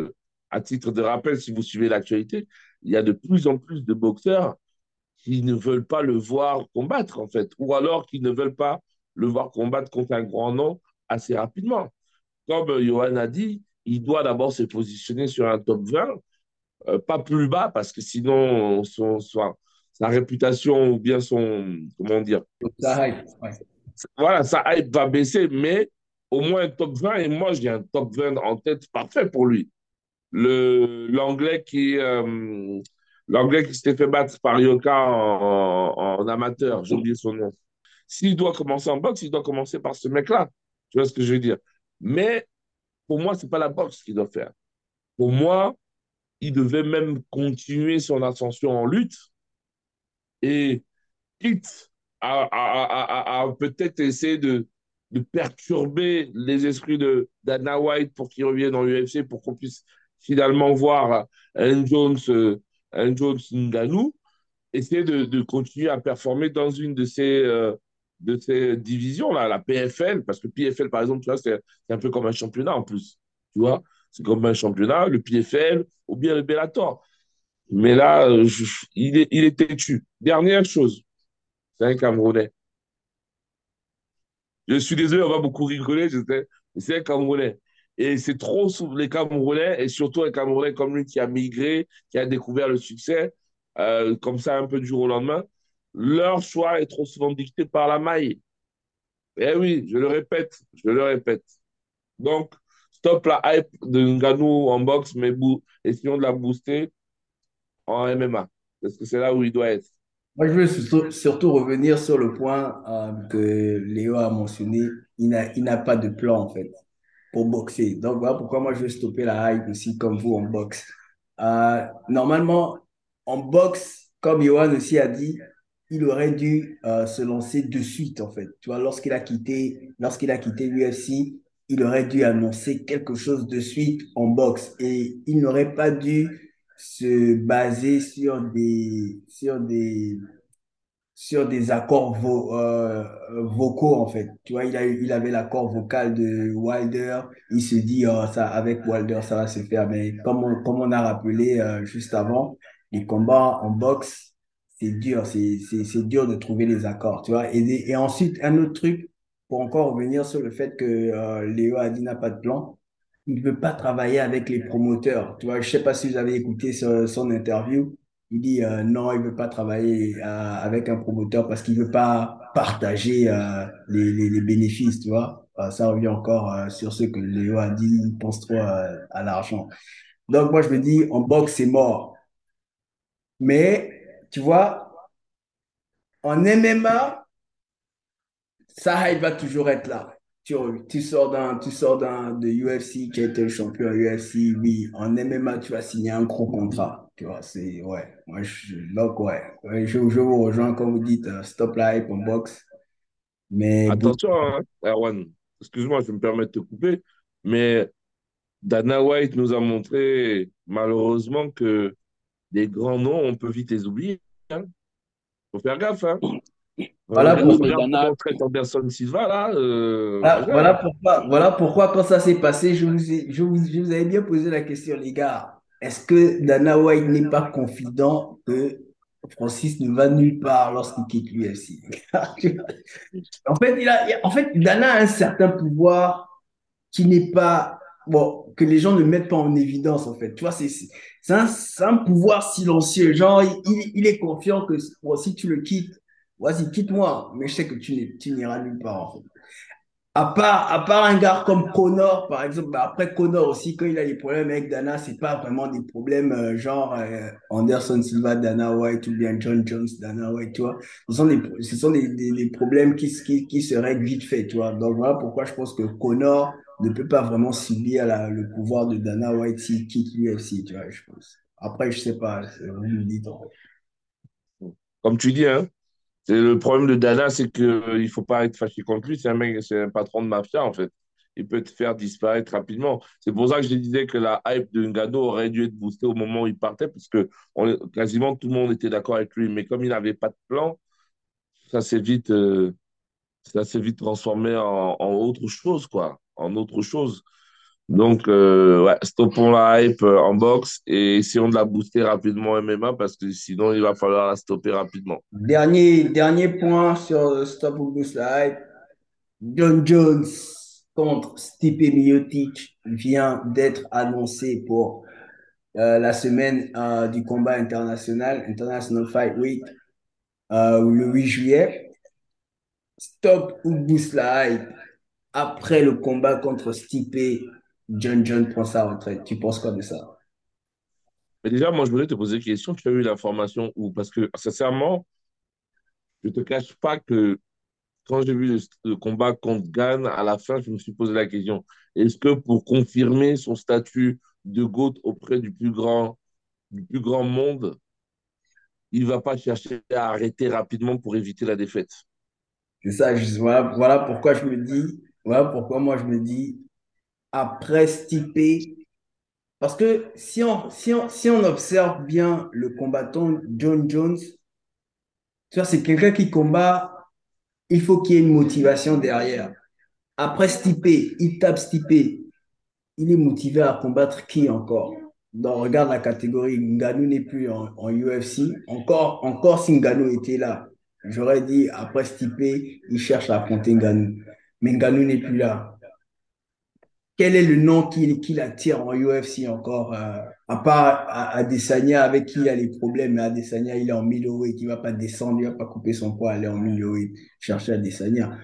B: à titre de rappel, si vous suivez l'actualité, il y a de plus en plus de boxeurs qui ne veulent pas le voir combattre, en fait, ou alors qui ne veulent pas le voir combattre contre un grand nom assez rapidement. Comme Johan a dit, il doit d'abord se positionner sur un top 20, euh, pas plus bas, parce que sinon, son, son, sa réputation ou bien son. Comment dire
A: Sa hype. Ouais.
B: Voilà, sa hype va baisser, mais au moins un top 20, et moi j'ai un top 20 en tête parfait pour lui. L'anglais qui, euh, L'anglais qui s'était fait battre par Yoka en, en, amateur, j'ai oublié son nom. S'il doit commencer en boxe, il doit commencer par ce mec-là. Tu vois ce que je veux dire? Mais pour moi, ce n'est pas la boxe qu'il doit faire. Pour moi, il devait même continuer son ascension en lutte et quitte à, peut-être essayer de, de perturber les esprits de Dana White pour qu'il revienne en UFC, pour qu'on puisse finalement voir Anne Jones euh, un Jones Ngannou, essayer de, de, continuer à performer dans une de ces, euh, ces divisions-là, la PFL, parce que PFL, par exemple, c'est un peu comme un championnat en plus. Tu vois, c'est comme un championnat, le PFL ou bien le Bellator. Mais là, je, il, est, il est têtu. Dernière chose, c'est un Camerounais. Je suis désolé, on va beaucoup rigoler, je sais, mais c'est un Camerounais. Et c'est trop les Camerounais, et surtout un Camerounais comme lui qui a migré, qui a découvert le succès, euh, comme ça un peu du jour au lendemain, leur choix est trop souvent dicté par la maille. Eh oui, je le répète, je le répète. Donc, stop la hype de Nganou en boxe, mais essayons de la booster en MMA, parce que c'est là où il doit être.
A: Moi, je veux surtout, surtout revenir sur le point euh, que Léo a mentionné. Il n'a pas de plan, en fait pour boxer. Donc voilà pourquoi moi je vais stopper la hype aussi comme vous en boxe. Euh, normalement, en boxe, comme Johan aussi a dit, il aurait dû euh, se lancer de suite en fait. Tu vois, lorsqu'il a quitté, lorsqu'il a quitté l'UFC, il aurait dû annoncer quelque chose de suite en boxe et il n'aurait pas dû se baser sur des, sur des, sur des accords vo euh, vocaux en fait. Tu vois, il, a, il avait l'accord vocal de Wilder. Il se dit, oh, ça, avec Wilder, ça va se faire. Mais comme on, comme on a rappelé euh, juste avant, les combats en boxe, c'est dur. C'est dur de trouver les accords. Tu vois. Et, et ensuite, un autre truc, pour encore revenir sur le fait que euh, Léo a dit n'a pas de plan. Il ne veut pas travailler avec les promoteurs. Tu vois, je sais pas si vous avez écouté son interview il dit euh, non, il ne veut pas travailler euh, avec un promoteur parce qu'il ne veut pas partager euh, les, bénéfices, tu vois. Ça revient encore sur ce que Léo a dit, il pense trop à l'argent. Donc, moi, je me dis, en boxe, c'est mort. Mais, tu vois, en MMA, ça va toujours être là. Tu, tu sors d'un, tu sors de UFC qui a été champion UFC, oui, en MMA, tu vas signer un gros contrat. Tu vois, c'est, ouais, moi, je, donc, ouais, ouais je, je vous rejoins, comme vous dites, stop la hype en boxe. Mais
B: Attention, hein, Erwan, excuse-moi, je me permets de te couper, mais Dana White nous a montré malheureusement que des grands noms, on peut vite les oublier. Il hein. faut faire gaffe. Hein.
A: Voilà,
B: pour, Dana... Anderson Silva, là,
A: euh, voilà, voilà, pourquoi, voilà pourquoi, quand ça s'est passé, je vous, je, vous, je vous avais bien posé la question, les gars. Est-ce que Dana White n'est pas confident que Francis ne va nulle part lorsqu'il quitte l'UFC. en fait, Dana a un certain pouvoir qui n'est pas bon que les gens ne mettent pas en évidence en fait. Tu vois, c'est un, pouvoir silencieux. Genre, il, il est confiant que si tu le quittes, vas-y, quitte-moi, mais je sais que tu n'iras nulle part à part, à part un gars comme Connor, par exemple, bah après Connor aussi, quand il a des problèmes avec Dana, c'est pas vraiment des problèmes euh, genre euh, Anderson Silva, Dana White ou bien John Jones, Dana White, tu vois. Ce sont des, ce sont des, des, problèmes qui, qui, qui, se règlent vite fait, tu vois. Donc voilà pourquoi je pense que Connor ne peut pas vraiment subir le pouvoir de Dana White s'il quitte l'UFC, tu vois, je pense. Après, je sais pas, vous me dites.
B: Comme tu dis, hein, le problème de Dana, c'est qu'il euh, ne faut pas être fâché contre lui. C'est un mec, c'est un patron de mafia, en fait. Il peut te faire disparaître rapidement. C'est pour ça que je disais que la hype de Ngannou aurait dû être boostée au moment où il partait, parce que quasiment tout le monde était d'accord avec lui. Mais comme il n'avait pas de plan, ça s'est vite, euh, ça s'est vite transformé en, autre chose, quoi. En autre chose. Donc, euh, ouais, stoppons la hype euh, en boxe et essayons de la booster rapidement en MMA parce que sinon, il va falloir la stopper rapidement.
A: Dernier, dernier point sur Stop ou Boost la hype. John Jones contre Stipe Miocic vient d'être annoncé pour euh, la semaine du combat international, International Fight Week, le 8 juillet. Stop ou Boost la hype après le combat contre Stipe John John prend sa retraite. Tu penses quoi de ça?
B: Mais déjà, moi, je voulais te poser une question. Tu as eu l'information où? Parce que, sincèrement, je ne te cache pas que quand j'ai vu le, combat contre Gann, à la fin, je me suis posé la question est-ce que pour confirmer son statut de GOAT auprès du plus grand, du plus grand monde, il ne va pas chercher à arrêter rapidement pour éviter la défaite?
A: C'est ça, voilà, voilà pourquoi je me dis, voilà pourquoi moi je me dis, après Stipe. Parce que si on, si, si on observe bien le combattant John Jones, c'est quelqu'un qui combat, il faut qu'il y ait une motivation derrière. Après Stipe, il tape Stipe, il est motivé à combattre qui encore? Donc, regarde la catégorie, Ngannou n'est plus en, UFC. Encore, encore si Ngannou était là, j'aurais dit, après Stipe, il cherche à affronter Ngannou. Mais Ngannou n'est plus là quel est le nom qui, qui l'attire en UFC encore, euh, à part Adesanya avec qui il a les problèmes, mais Adesanya il est en middleweight, il ne va pas descendre, il ne va pas couper son poids, aller en middleweight, chercher Adesanya.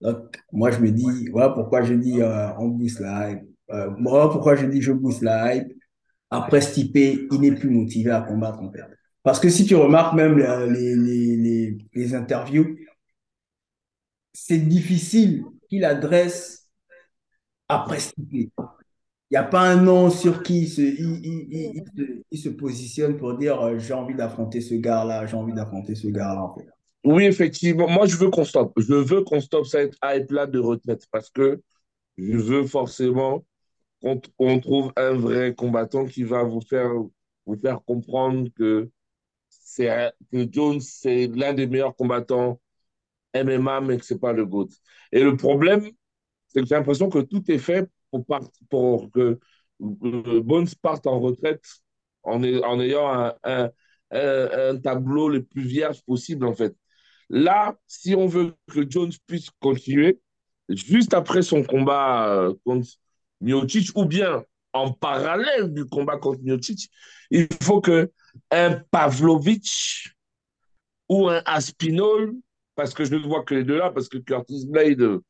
A: Donc, moi je me dis, voilà pourquoi je dis euh, on booste la hype. Euh, voilà pourquoi je dis je booste la hype. Après Stipe, il n'est plus motivé à combattre en fait. Parce que si tu remarques même les, les, les, les interviews, c'est difficile qu'il adresse après Il n'y a pas un nom sur qui il se, il, se, positionne pour dire euh, j'ai envie d'affronter ce gars-là, j'ai envie d'affronter ce gars-là. En fait.
B: Oui, effectivement. Moi, je veux qu'on stoppe. Je veux qu'on stoppe cette hype-là de retraite parce que je veux forcément qu'on trouve un vrai combattant qui va vous faire, vous faire comprendre que, que Jones, c'est l'un des meilleurs combattants MMA, mais que ce n'est pas le GOAT. Et le problème, c'est que j'ai l'impression que tout est fait pour, que Bones parte en retraite en, ayant un, tableau le plus vierge possible, en fait. Là, si on veut que Jones puisse continuer, juste après son combat euh, contre Miocic, ou bien en parallèle du combat contre Miocic, il faut que un Pavlovich ou un Aspinall, parce que je ne vois que les deux là, parce que Curtis Blade,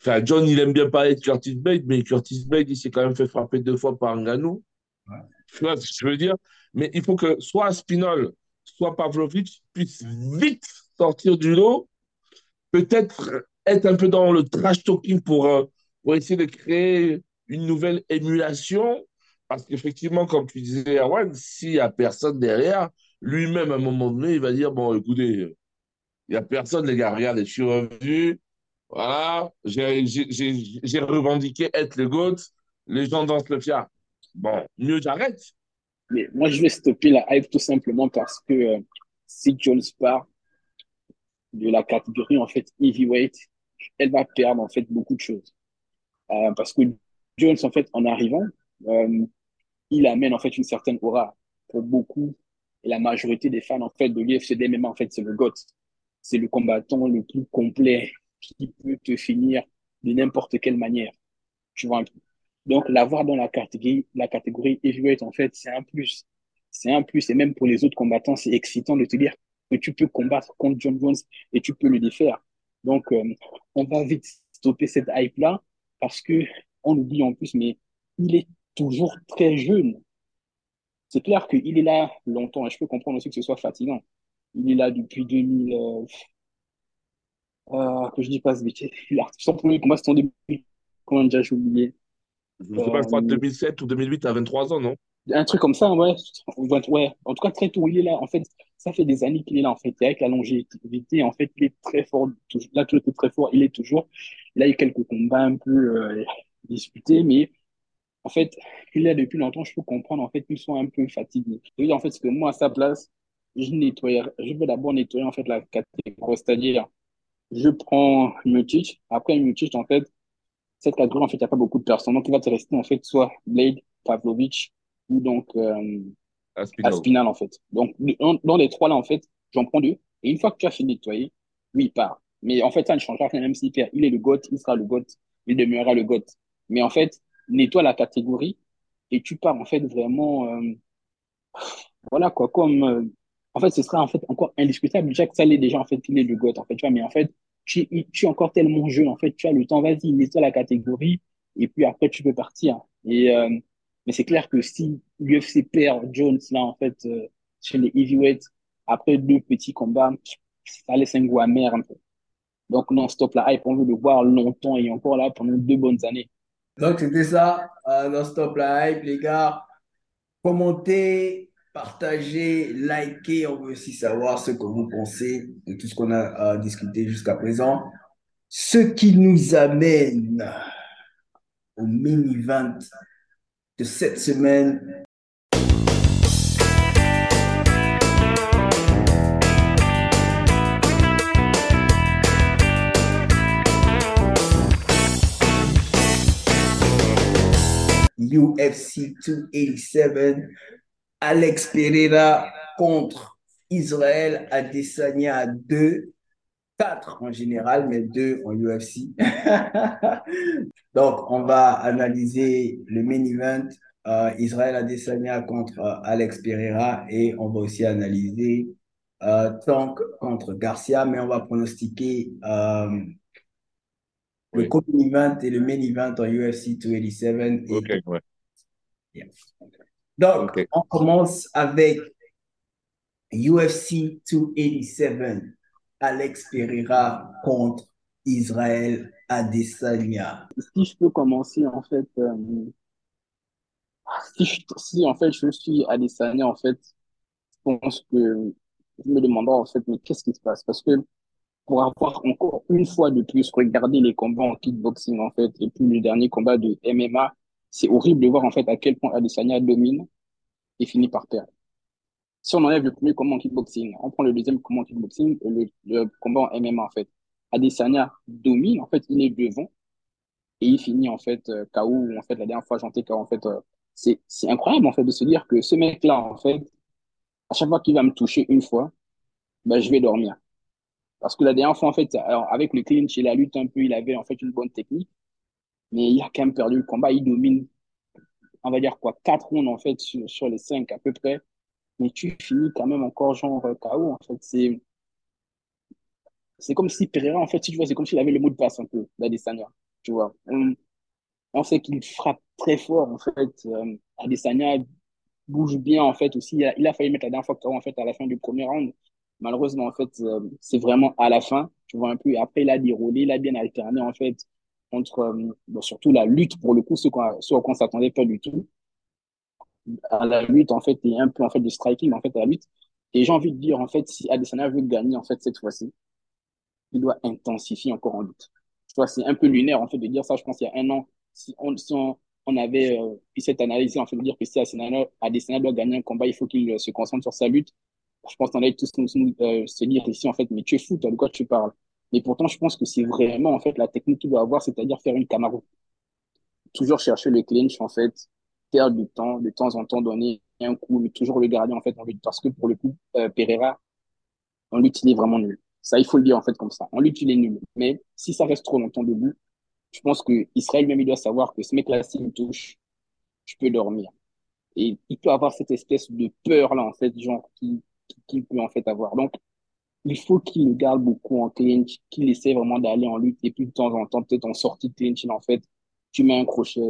B: Enfin, John, il aime bien parler de Curtis Blade, mais Curtis Blade, il s'est quand même fait frapper deux fois par Ngannou. Ouais. Tu vois ce que je veux dire? Mais il faut que soit Spinol, soit Pavlovich puissent vite sortir du lot, peut-être être un peu dans le trash talking pour, euh, pour essayer de créer une nouvelle émulation. Parce qu'effectivement, comme tu disais, Erwan, s'il n'y a personne derrière, lui-même, à un moment donné, il va dire Bon, écoutez, il n'y a personne, les gars, regardez, je suis revenu, voilà, j'ai revendiqué être le GOAT, les gens dansent le fiat. Bon, mieux j'arrête.
C: Mais moi, je vais stopper la hype tout simplement parce que euh, si Jones part de la catégorie, en fait, heavyweight, elle va perdre, en fait, beaucoup de choses. Euh, parce que Jones, en fait, en arrivant, euh, il amène, en fait, une certaine aura pour beaucoup. Et la majorité des fans, en fait, de l'UFC MMA, en fait, c'est le GOAT. C'est le combattant le plus complet qui peut te finir de n'importe quelle manière. Tu vois Donc, l'avoir dans la catégorie, la catégorie heavyweight, en fait, c'est un plus. C'est un plus. Et même pour les autres combattants, c'est excitant de te dire que tu peux combattre contre John Jones et tu peux le défaire. Donc, euh, on va vite stopper cette hype-là parce que on oublie en plus, mais il est toujours très jeune. C'est clair qu'il est là longtemps et je peux comprendre aussi que ce soit fatigant. Il est là depuis 2000, euh, que je dis pas ce métier. Son premier combat, c'était en 2000. Comment déjà, j'ai oublié.
B: Je ne sais pas, je crois 2007 ou 2008 à 23 ans, non?
C: Un truc comme ça, ouais. ouais. En tout cas, très tôt, il est là. En fait, ça fait des années qu'il est là, en fait. Et avec la longévité, en fait, il est très fort. Là, tout est très fort. Il est toujours. Là, il y a quelques combats un peu euh, disputés, mais en fait, il est là depuis longtemps. Je peux comprendre, en fait, qu'ils sont un peu fatigués. Et en fait, c'est que moi, à sa place, je nettoie. Je vais d'abord nettoyer, en fait, la catégorie, c'est-à-dire je prends Mutic. Après Mutic, en fait, cette catégorie, en fait, il n'y a pas beaucoup de personnes. Donc, il va te rester, en fait, soit Blade, Pavlovich ou donc euh, Aspinal. en fait. Donc, dans, les trois là, en fait, j'en prends deux. Et une fois que tu as fini de nettoyer, lui, il part. Mais en fait, ça ne changera rien, même s'il perd. Il est le GOAT, il sera le GOAT, il demeurera le GOAT. Mais en fait, nettoie la catégorie et tu pars, en fait, vraiment, euh, voilà, quoi, comme, euh, en fait, ce sera en fait encore indiscutable. Ça l'est déjà, en fait, il est le GOAT, en fait, tu vois, mais en fait, tu, tu es encore tellement jeune, en fait, tu as le temps, vas-y, mets-toi la catégorie, et puis après, tu peux partir. Et, euh, mais c'est clair que si l'UFC perd Jones, là, en fait, euh, chez les heavyweights, après deux petits combats, ça laisse un goût amer un peu. Donc, non, stop la hype, on veut le voir longtemps et encore là pendant deux bonnes années.
A: Donc, c'était ça, euh, non, stop la hype, les gars. Commentez, partagez, likez. On veut aussi savoir ce que vous pensez de tout ce qu'on a discuté jusqu'à présent. Ce qui nous amène au mini-event de cette semaine. UFC 287 Alex Pereira contre Israël Adesanya 2, 4 en général, mais 2 en UFC. Donc, on va analyser le main event euh, Israël Adesanya contre euh, Alex Pereira et on va aussi analyser euh, Tank contre Garcia, mais on va pronostiquer le co-main event et le main event en UFC 287.
B: Ok, ouais.
A: Donc, on commence avec UFC 287, Alex Pereira contre Israël Adesanya.
C: Si je peux commencer, en fait, euh, si, si, en fait je suis Adesanya, en fait, je pense que je me demanderai en fait, mais qu'est-ce qui se passe? Parce que pour avoir encore une fois de plus regardé les combats en kickboxing, en fait, et puis le dernier combat de MMA, c'est horrible de voir en fait à quel point Adesanya domine et finit par perdre. Si on enlève le premier combat en kickboxing, on prend le deuxième combat en kickboxing le, combat en MMA en fait. Adesanya domine, en fait, il est devant et il finit en fait euh, KO. En fait, la dernière fois, j'entends KO. En fait, euh, c'est incroyable en fait de se dire que ce mec-là, en fait, à chaque fois qu'il va me toucher une fois, ben, je vais dormir. Parce que la dernière fois, en fait, avec le clinch et la lutte un peu, il avait en fait une bonne technique mais il a quand même perdu le combat. Il domine, on va dire quoi, quatre rounds en fait sur, les cinq à peu près. Mais tu finis quand même encore genre KO. En fait, c'est c'est comme si Pereira, en fait, tu vois, c'est comme s'il avait le mot de passe un peu d'Adesanya. tu vois. On, sait qu'il frappe très fort, en fait. Euh, Adesanya bouge bien, en fait, aussi. Il a, il failli mettre la dernière fois en fait, à la fin du premier round. Malheureusement, en fait, euh, c'est vraiment à la fin, tu vois, un peu. Après, il a déroulé, il a bien alterné, en fait, entre, euh, surtout la lutte, pour le coup, ce qu'on ce qu'on s'attendait pas du tout. À la lutte, en fait, et un peu, en fait, de striking, en fait, à la lutte. Et j'ai envie de dire, en fait, si Adesanya veut gagner, en fait, cette fois-ci, il doit intensifier encore en lutte. Tu vois, c'est un peu lunaire, en fait, de dire ça, je pense, il y a un an, si on, si on, avait euh, eu cette analyse, en fait, de dire que si Adesanya doit gagner un combat, il faut qu'il euh, se concentre sur sa lutte. Je pense qu'on allait tous nous, euh, se dire ici, en fait, mais tu es fou, toi, de quoi tu parles? Mais pourtant, je pense que c'est vraiment, en fait, la technique qu'il doit avoir, c'est-à-dire faire une Camaro. Toujours chercher le clinch, en fait, perdre du temps, de temps en temps donner un coup, mais toujours le garder, en fait, en lutte. Parce que pour le coup, euh, Pereira, en lutte, il est vraiment nul. Ça, il faut le dire, en fait, comme ça. En lutte, il est nul. Mais si ça reste trop longtemps debout, je pense que Israël même, il doit savoir que ce mec-là, s'il me touche, je peux dormir. Et il peut avoir cette espèce de peur-là, en fait, genre, qui, qui, peut, en fait, avoir. Donc, il faut qu'il le garde beaucoup en clinch, qu'il essaie vraiment d'aller en lutte. Et puis, de temps en temps, peut-être en sortie de clinch, en fait, tu mets un crochet.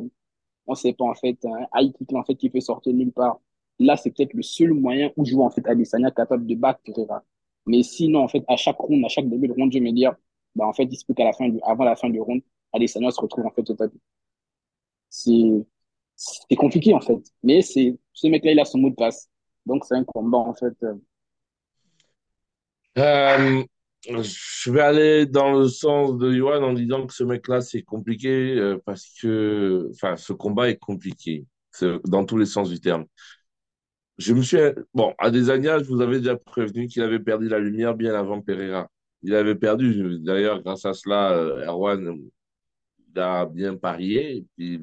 C: On sait pas, en fait, un high kick, en fait, qui peut sortir nulle part. Là, c'est peut-être le seul moyen où je vois, en fait, Adesanya capable de battre Pereira. Mais sinon, en fait, à chaque round, à chaque début de round, je me dire, bah, en fait, il se peut qu'à la fin du, avant la fin du round, Adesanya se retrouve, en fait, au tapis. C'est, c'est compliqué, en fait. Mais c'est, ce mec-là, il a son mot de passe. Donc, c'est un combat, en fait. Euh...
B: Je vais aller dans le sens de Johan en disant que ce mec-là, c'est compliqué euh, parce que, enfin, ce combat est compliqué dans tous les sens du terme. Je me suis. Bon, à des je vous avais déjà prévenu qu'il avait perdu la lumière bien avant Pereira. Il avait perdu. D'ailleurs, grâce à cela, euh, Erwan il a bien parié. Puis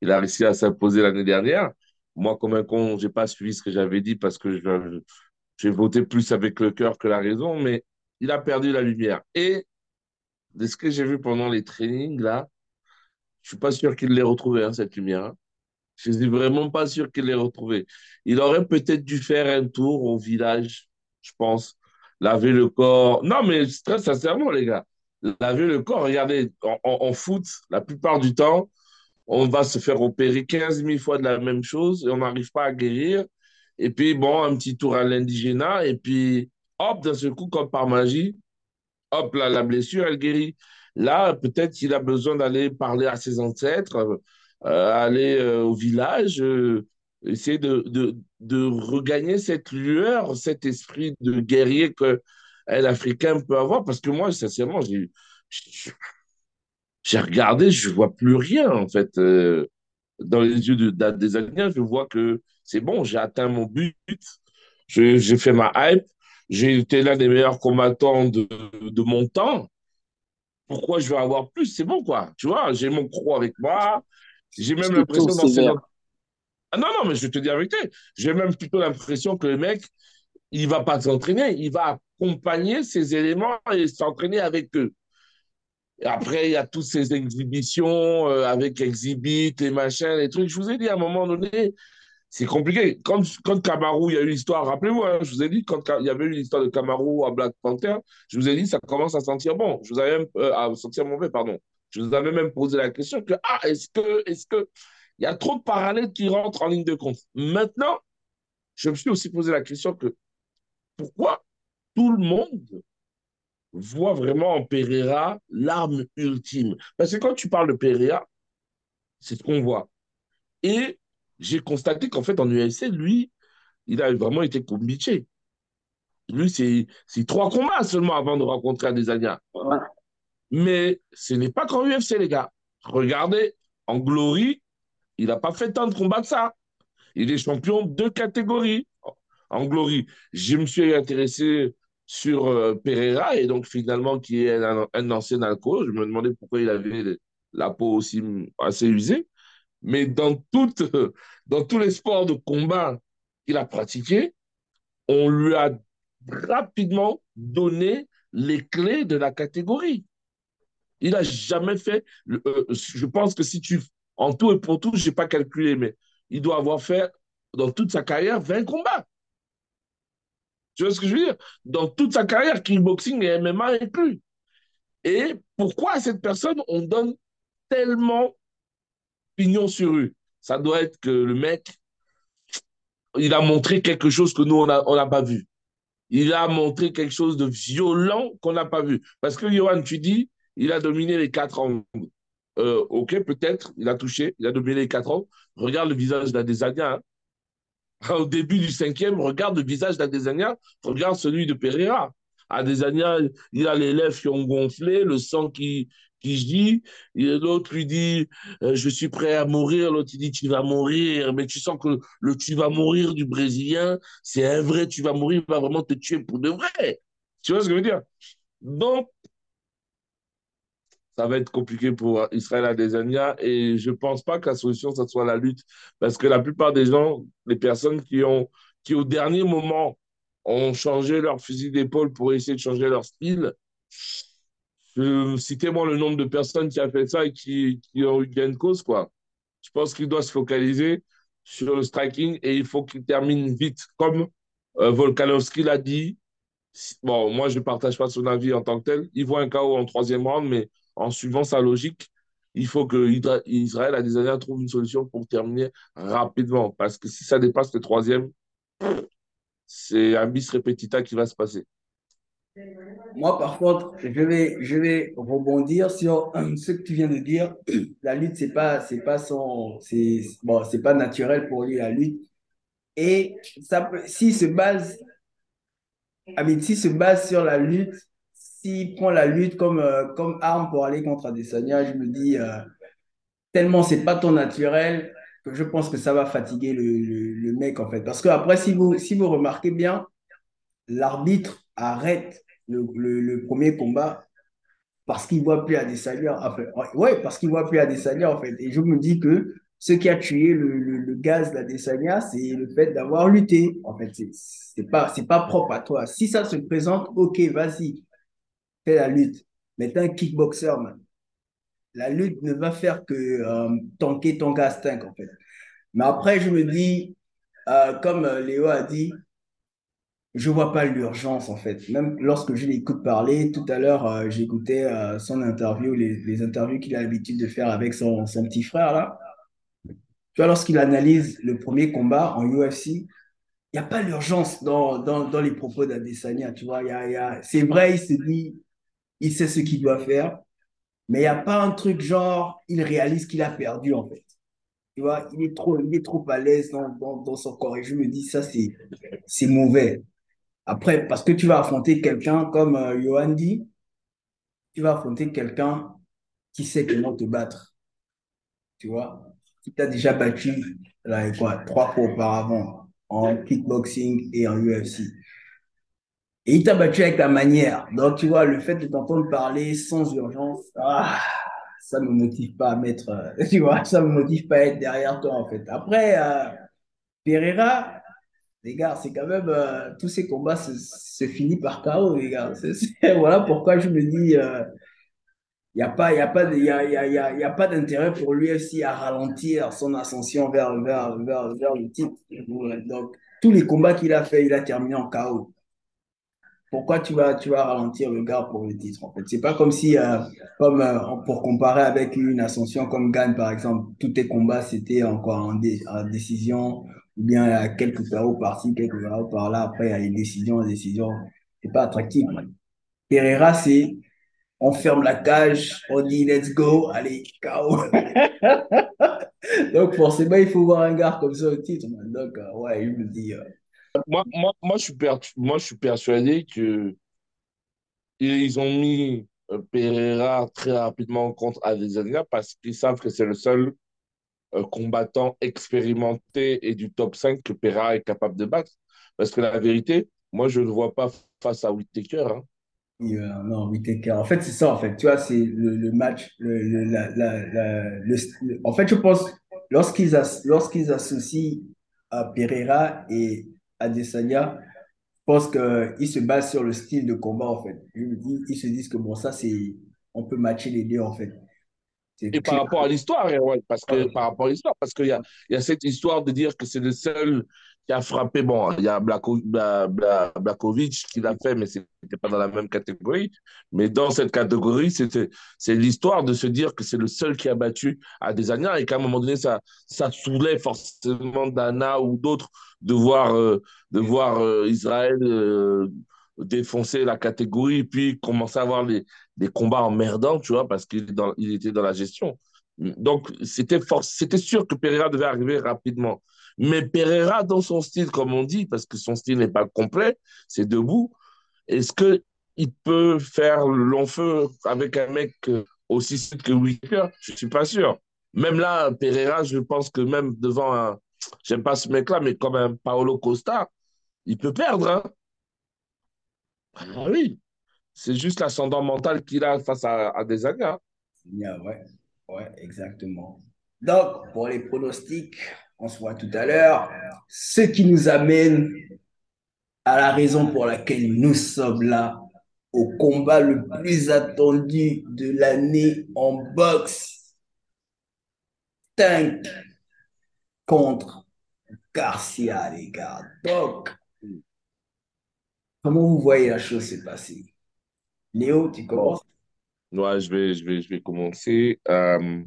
B: il, a réussi à s'imposer l'année dernière. Moi, comme un con, j'ai pas suivi ce que j'avais dit parce que j'ai voté plus avec le cœur que la raison, mais il a perdu la lumière. Et de ce que j'ai vu pendant les trainings, là, je suis pas sûr qu'il l'ait retrouvé, hein, cette lumière. Hein. Je suis vraiment pas sûr qu'il l'ait retrouvé. Il aurait peut-être dû faire un tour au village, je pense, laver le corps. Non, mais très sincèrement, les gars, laver le corps. Regardez, en, foot, la plupart du temps, on va se faire opérer 15 000 fois de la même chose et on n'arrive pas à guérir. Et puis, bon, un petit tour à l'indigénat et puis, hop, d'un seul coup, comme par magie, hop, là, la blessure, elle guérit. Là, peut-être qu'il a besoin d'aller parler à ses ancêtres, euh, aller euh, au village, euh, essayer de, de, de, regagner cette lueur, cet esprit de guerrier que l'Africain peut avoir. Parce que moi, sincèrement, j'ai j'ai regardé, je vois plus rien en fait. dans les yeux de, des Aliens, je vois que c'est bon, j'ai atteint mon but, j'ai fait ma hype, j'ai été l'un des meilleurs combattants de, de mon temps pourquoi je vais avoir plus? C'est bon, quoi. Tu vois, j'ai mon croc avec moi, j'ai même l'impression d'enseigner. Ah non, non, mais je te dis la vérité. J'ai même plutôt l'impression que le mec, il va pas s'entraîner, il va accompagner ces éléments et s'entraîner avec eux. Et après, il y a toutes ces exhibitions euh, avec Exhibit et machin, les trucs. Je vous ai dit à un moment donné, c'est compliqué. Quand, quand il y a eu l'histoire, rappelez-vous, hein, je vous ai dit, quand il y avait eu l'histoire de Camaro à Black Panther, je vous ai dit, ça commence à sentir bon. Je vous avais même, euh, à sentir mauvais, pardon. Je vous avais même posé la question que, ah, est-ce que, est-ce que, il y a trop de parallèles qui rentrent en ligne de compte? Maintenant, je me suis aussi posé la question que, pourquoi tout le monde voit vraiment en Pereira l'arme ultime? Parce que quand tu parles de Pereira, c'est ce qu'on voit. Et j'ai constaté qu'en fait, en UFC, lui, il a vraiment été combiché. Lui, c'est trois combats seulement avant de rencontrer Adesanya. Mais ce n'est pas qu'en UFC, les gars. Regardez, en Glory, il n'a pas fait tant de combats que ça. Il est champion de catégorie en Glory. Je me suis intéressé sur euh, Pereira, et donc finalement, qui est un, ancien alcool. Je me demandais pourquoi il avait la peau aussi assez usée. Mais dans, toute, dans tous les sports de combat qu'il a pratiqués, on lui a rapidement donné les clés de la catégorie. Il n'a jamais fait. Euh, je pense que si tu. En tout et pour tout, je n'ai pas calculé, mais il doit avoir fait dans toute sa carrière 20 combats. Tu vois ce que je veux dire? Dans toute sa carrière, kickboxing et MMA inclus. Et pourquoi à cette personne, on donne tellement pignon sur rue. Ça doit être que le mec, il a montré quelque chose que nous, on n'a on pas vu. Il a montré quelque chose de violent qu'on n'a pas vu. Parce que Johan, tu dis, il a dominé les quatre ans. Euh, ok, peut-être, il a touché, il a dominé les quatre ans. Regarde le visage d'Adesanya. Hein. Au début du cinquième, regarde le visage d'Adesanya, regarde celui de Pereira. Adesanya, il a les lèvres qui ont gonflé, le sang qui, qui dit, l'autre lui dit, euh, je suis prêt à mourir, l'autre il dit, tu vas mourir, mais tu sens que le tu vas mourir du Brésilien, c'est un vrai tu vas mourir, il va vraiment te tuer pour de vrai. Tu vois ce que je veux dire? Donc, ça va être compliqué pour Israël Adesanya et je ne pense pas que la solution, ça soit la lutte. Parce que la plupart des gens, les personnes qui, ont, qui au dernier moment ont changé leur fusil d'épaule pour essayer de changer leur style, citez-moi le nombre de personnes qui ont fait ça et qui, ont eu gain de cause. Quoi. Je pense qu'il doit se focaliser sur le striking et il faut qu'il termine vite. Comme euh, Volkanovski l'a dit, bon, moi je ne partage pas son avis en tant que tel. Il voit un chaos en troisième round, mais en suivant sa logique, il faut que Israël, à des années, trouve une solution pour terminer rapidement. Parce que si ça dépasse le troisième, c'est un bis repetita qui va se passer.
A: Moi, par contre, je vais, je vais rebondir sur ce que tu viens de dire. La lutte, c'est pas, c'est pas son, c'est bon, c'est pas naturel pour lui la lutte. Et ça, s'il se base, s'il se base sur la lutte, s'il prend la lutte comme, euh, comme arme pour aller contre Adesanya, je me dis, euh, tellement c'est pas ton naturel, que je pense que ça va fatiguer le, le, mec, en fait. Parce que après, si vous, si vous remarquez bien, l'arbitre arrête le, le, premier combat parce qu'il voit plus Adesanya. En fait. Ouais, parce qu'il voit plus Adesanya, en fait. Et je me dis que ce qui a tué le, le, le gaz d'Adesanya, c'est le fait d'avoir lutté. En fait, c'est pas, pas propre à toi. Si ça se présente, ok, vas-y fais la lutte. Mais t'es un kickboxer, man. La lutte ne va faire que euh, tanker ton gaz tank, en fait. Mais après, je me dis, euh, comme euh, Léo a dit, je vois pas l'urgence, en fait. Même lorsque je l'écoute parler, tout à l'heure, j'écoutais son interview, les, interviews qu'il a l'habitude de faire avec son, petit frère, là. Tu vois, lorsqu'il analyse le premier combat en UFC, il n'y a pas l'urgence dans, dans, dans, les propos d'Adesanya, tu vois. Y a, y a... C'est vrai, il se dit, il sait ce qu'il doit faire, mais il n'y a pas un truc genre, il réalise qu'il a perdu en fait. Tu vois, il est trop, il est trop à l'aise dans, dans, son corps et je me dis, ça c'est mauvais. Après, parce que tu vas affronter quelqu'un comme euh, Johan dit, tu vas affronter quelqu'un qui sait comment te battre. Tu vois, qui t'a déjà battu là, quoi, trois fois auparavant en kickboxing et en UFC. Et il t'a battu avec ta manière. Donc, tu vois, le fait de t'entendre parler sans urgence, ah, ça ne me motive pas à mettre, euh, tu vois, ça me motive pas à être derrière toi, en fait. Après, euh, Pereira, les gars, c'est quand même, euh, tous ces combats se, finissent par KO, les gars. voilà pourquoi je me dis, il n'y a pas, pas, y a, y a, y a pas d'intérêt pour lui aussi à ralentir son ascension vers, vers, vers, le titre. Donc, tous les combats qu'il a fait, il a terminé en KO pourquoi tu vas, tu vas ralentir le gars pour le titre en fait? C'est pas comme si, euh, comme euh, pour comparer avec une ascension comme Gann par exemple, tous tes combats c'était encore en, décision, ou bien à quelques KO par-ci, quelques KO par-là, après il y a les décisions, les décisions, c'est pas attractif. Pereira, c'est on ferme la cage, on dit let's go, allez, KO. Donc forcément, il faut voir un gars comme ça au titre. Donc, euh, ouais, je me dis
B: moi, moi, moi, je suis moi, je suis persuadé que ils ont mis euh, Pereira très rapidement contre Adesanya parce qu'ils savent que c'est le seul euh, combattant expérimenté et du top 5 que Pereira est capable de battre. Parce que la vérité, moi, je ne le vois pas face à Whittaker. Hein.
A: Euh, non, Whittaker. En fait, c'est ça, en fait. Tu vois, c'est le, match. Le, la, la, en fait, je pense, lorsqu'ils lorsqu'ils associent Pereira et Adesanya, je pense qu'ils se basent sur le style de combat, en fait. Ils se disent que bon, ça, c'est. On peut matcher les deux, en fait.
B: Et par rapport à l'histoire, ouais, parce que par rapport à l'histoire, parce qu'il y a, y a cette histoire de dire que c'est le seul qui a frappé. Bon, il y a Blako, Blakovic qui l'a fait, mais ce n'était pas dans la même catégorie. Mais dans cette catégorie, c'était, c'est l'histoire de se dire que c'est le seul qui a battu Adesanya et qu'à un moment donné, ça, ça saoulait forcément Dana ou d'autres de voir, euh, de voir euh, Israël euh, défoncer la catégorie, puis commencer à avoir des, des combats emmerdants, tu vois, parce qu'il il était dans la gestion. Donc, c'était sûr que Pereira devait arriver rapidement. Mais Pereira, dans son style, comme on dit, parce que son style n'est pas complet, c'est debout, est-ce qu'il peut faire long feu avec un mec aussi style que Wicker Je ne suis pas sûr. Même là, Pereira, je pense que même devant un, j'aime pas ce mec-là, mais comme un Paolo Costa, il peut perdre. Hein ah oui, c'est juste l'ascendant mental qu'il a face à, des années. Hein.
A: Ouais, ouais, exactement. Donc, pour les pronostics, on se voit tout à l'heure. Ce qui nous amène à la raison pour laquelle nous sommes là, au combat le plus attendu de l'année en boxe. Tank contre Garcia, les gars. Donc, comment vous voyez la chose se passer? Léo, tu commences?
B: Ouais, je vais, je vais, je vais commencer. Euh,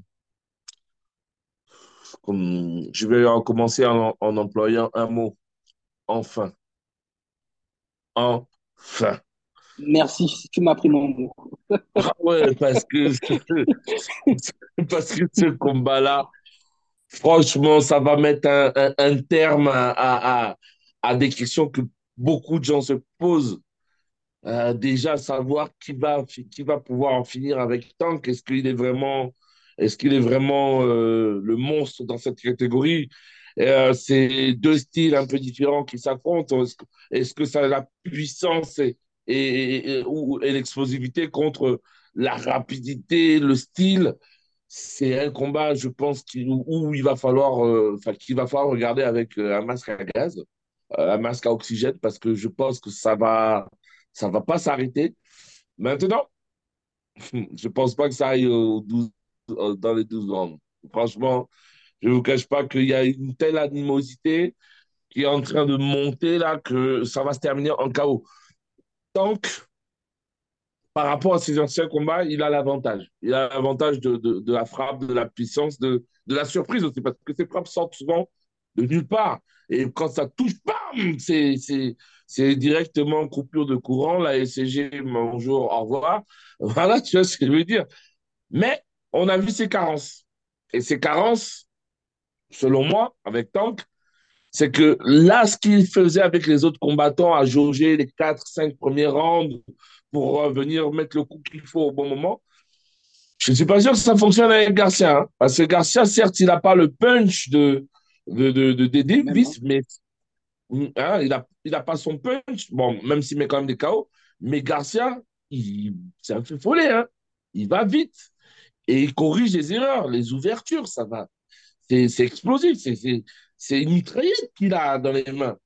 B: je vais commencer en, employant un mot. Enfin. Enfin.
C: Merci, tu m'as pris mon mot.
B: ah ouais, parce que, parce que ce combat-là, franchement, ça va mettre un, terme à, à, à, des questions que beaucoup de gens se posent. Euh, déjà, savoir qui va, qui va pouvoir en finir avec Tank. Est-ce qu'il est vraiment est-ce est vraiment euh, le monstre dans cette catégorie? Euh, C'est deux styles un peu différents qui s'affrontent. Est-ce que, ça a la puissance et, et, et, l'explosivité contre la rapidité, le style? C'est un combat, je pense, où, il va falloir, euh, enfin, qu'il va falloir regarder avec un masque à gaz, un masque à oxygène, parce que je pense que ça va, ça va pas s'arrêter. Maintenant, je pense pas que ça aille au 12 euh, dans les 12 rounds. Franchement, je ne vous cache pas qu'il y a une telle animosité qui est en train de monter là que ça va se terminer en chaos. Donc, par rapport à ses anciens combats, il a l'avantage. Il a l'avantage de, la frappe, de la puissance, de, de la surprise aussi, parce que ses frappes sortent souvent de nulle part. Et quand ça touche, bam, c'est directement coupure de courant. La SCG, bonjour, au revoir. Voilà, tu vois ce que je veux dire. Mais on a vu ses carences. Et ces carences, selon moi, avec Tank, c'est que là, ce qu'il faisait avec les autres combattants à jauger les 4-5 premiers rounds pour venir mettre le coup qu'il faut au bon moment, je ne suis pas sûr que ça fonctionne avec Garcia. Hein. parce que Garcia, certes, il n'a pas le punch de, de, de, de, mais hein, il n'a il a pas son punch. Bon, même s'il met quand même des KO, mais Garcia, c'est un fait follet. Hein. Il va vite et il corrige les erreurs, les ouvertures, ça va. C'est explosif, c'est une mitraillette qu'il a dans les mains.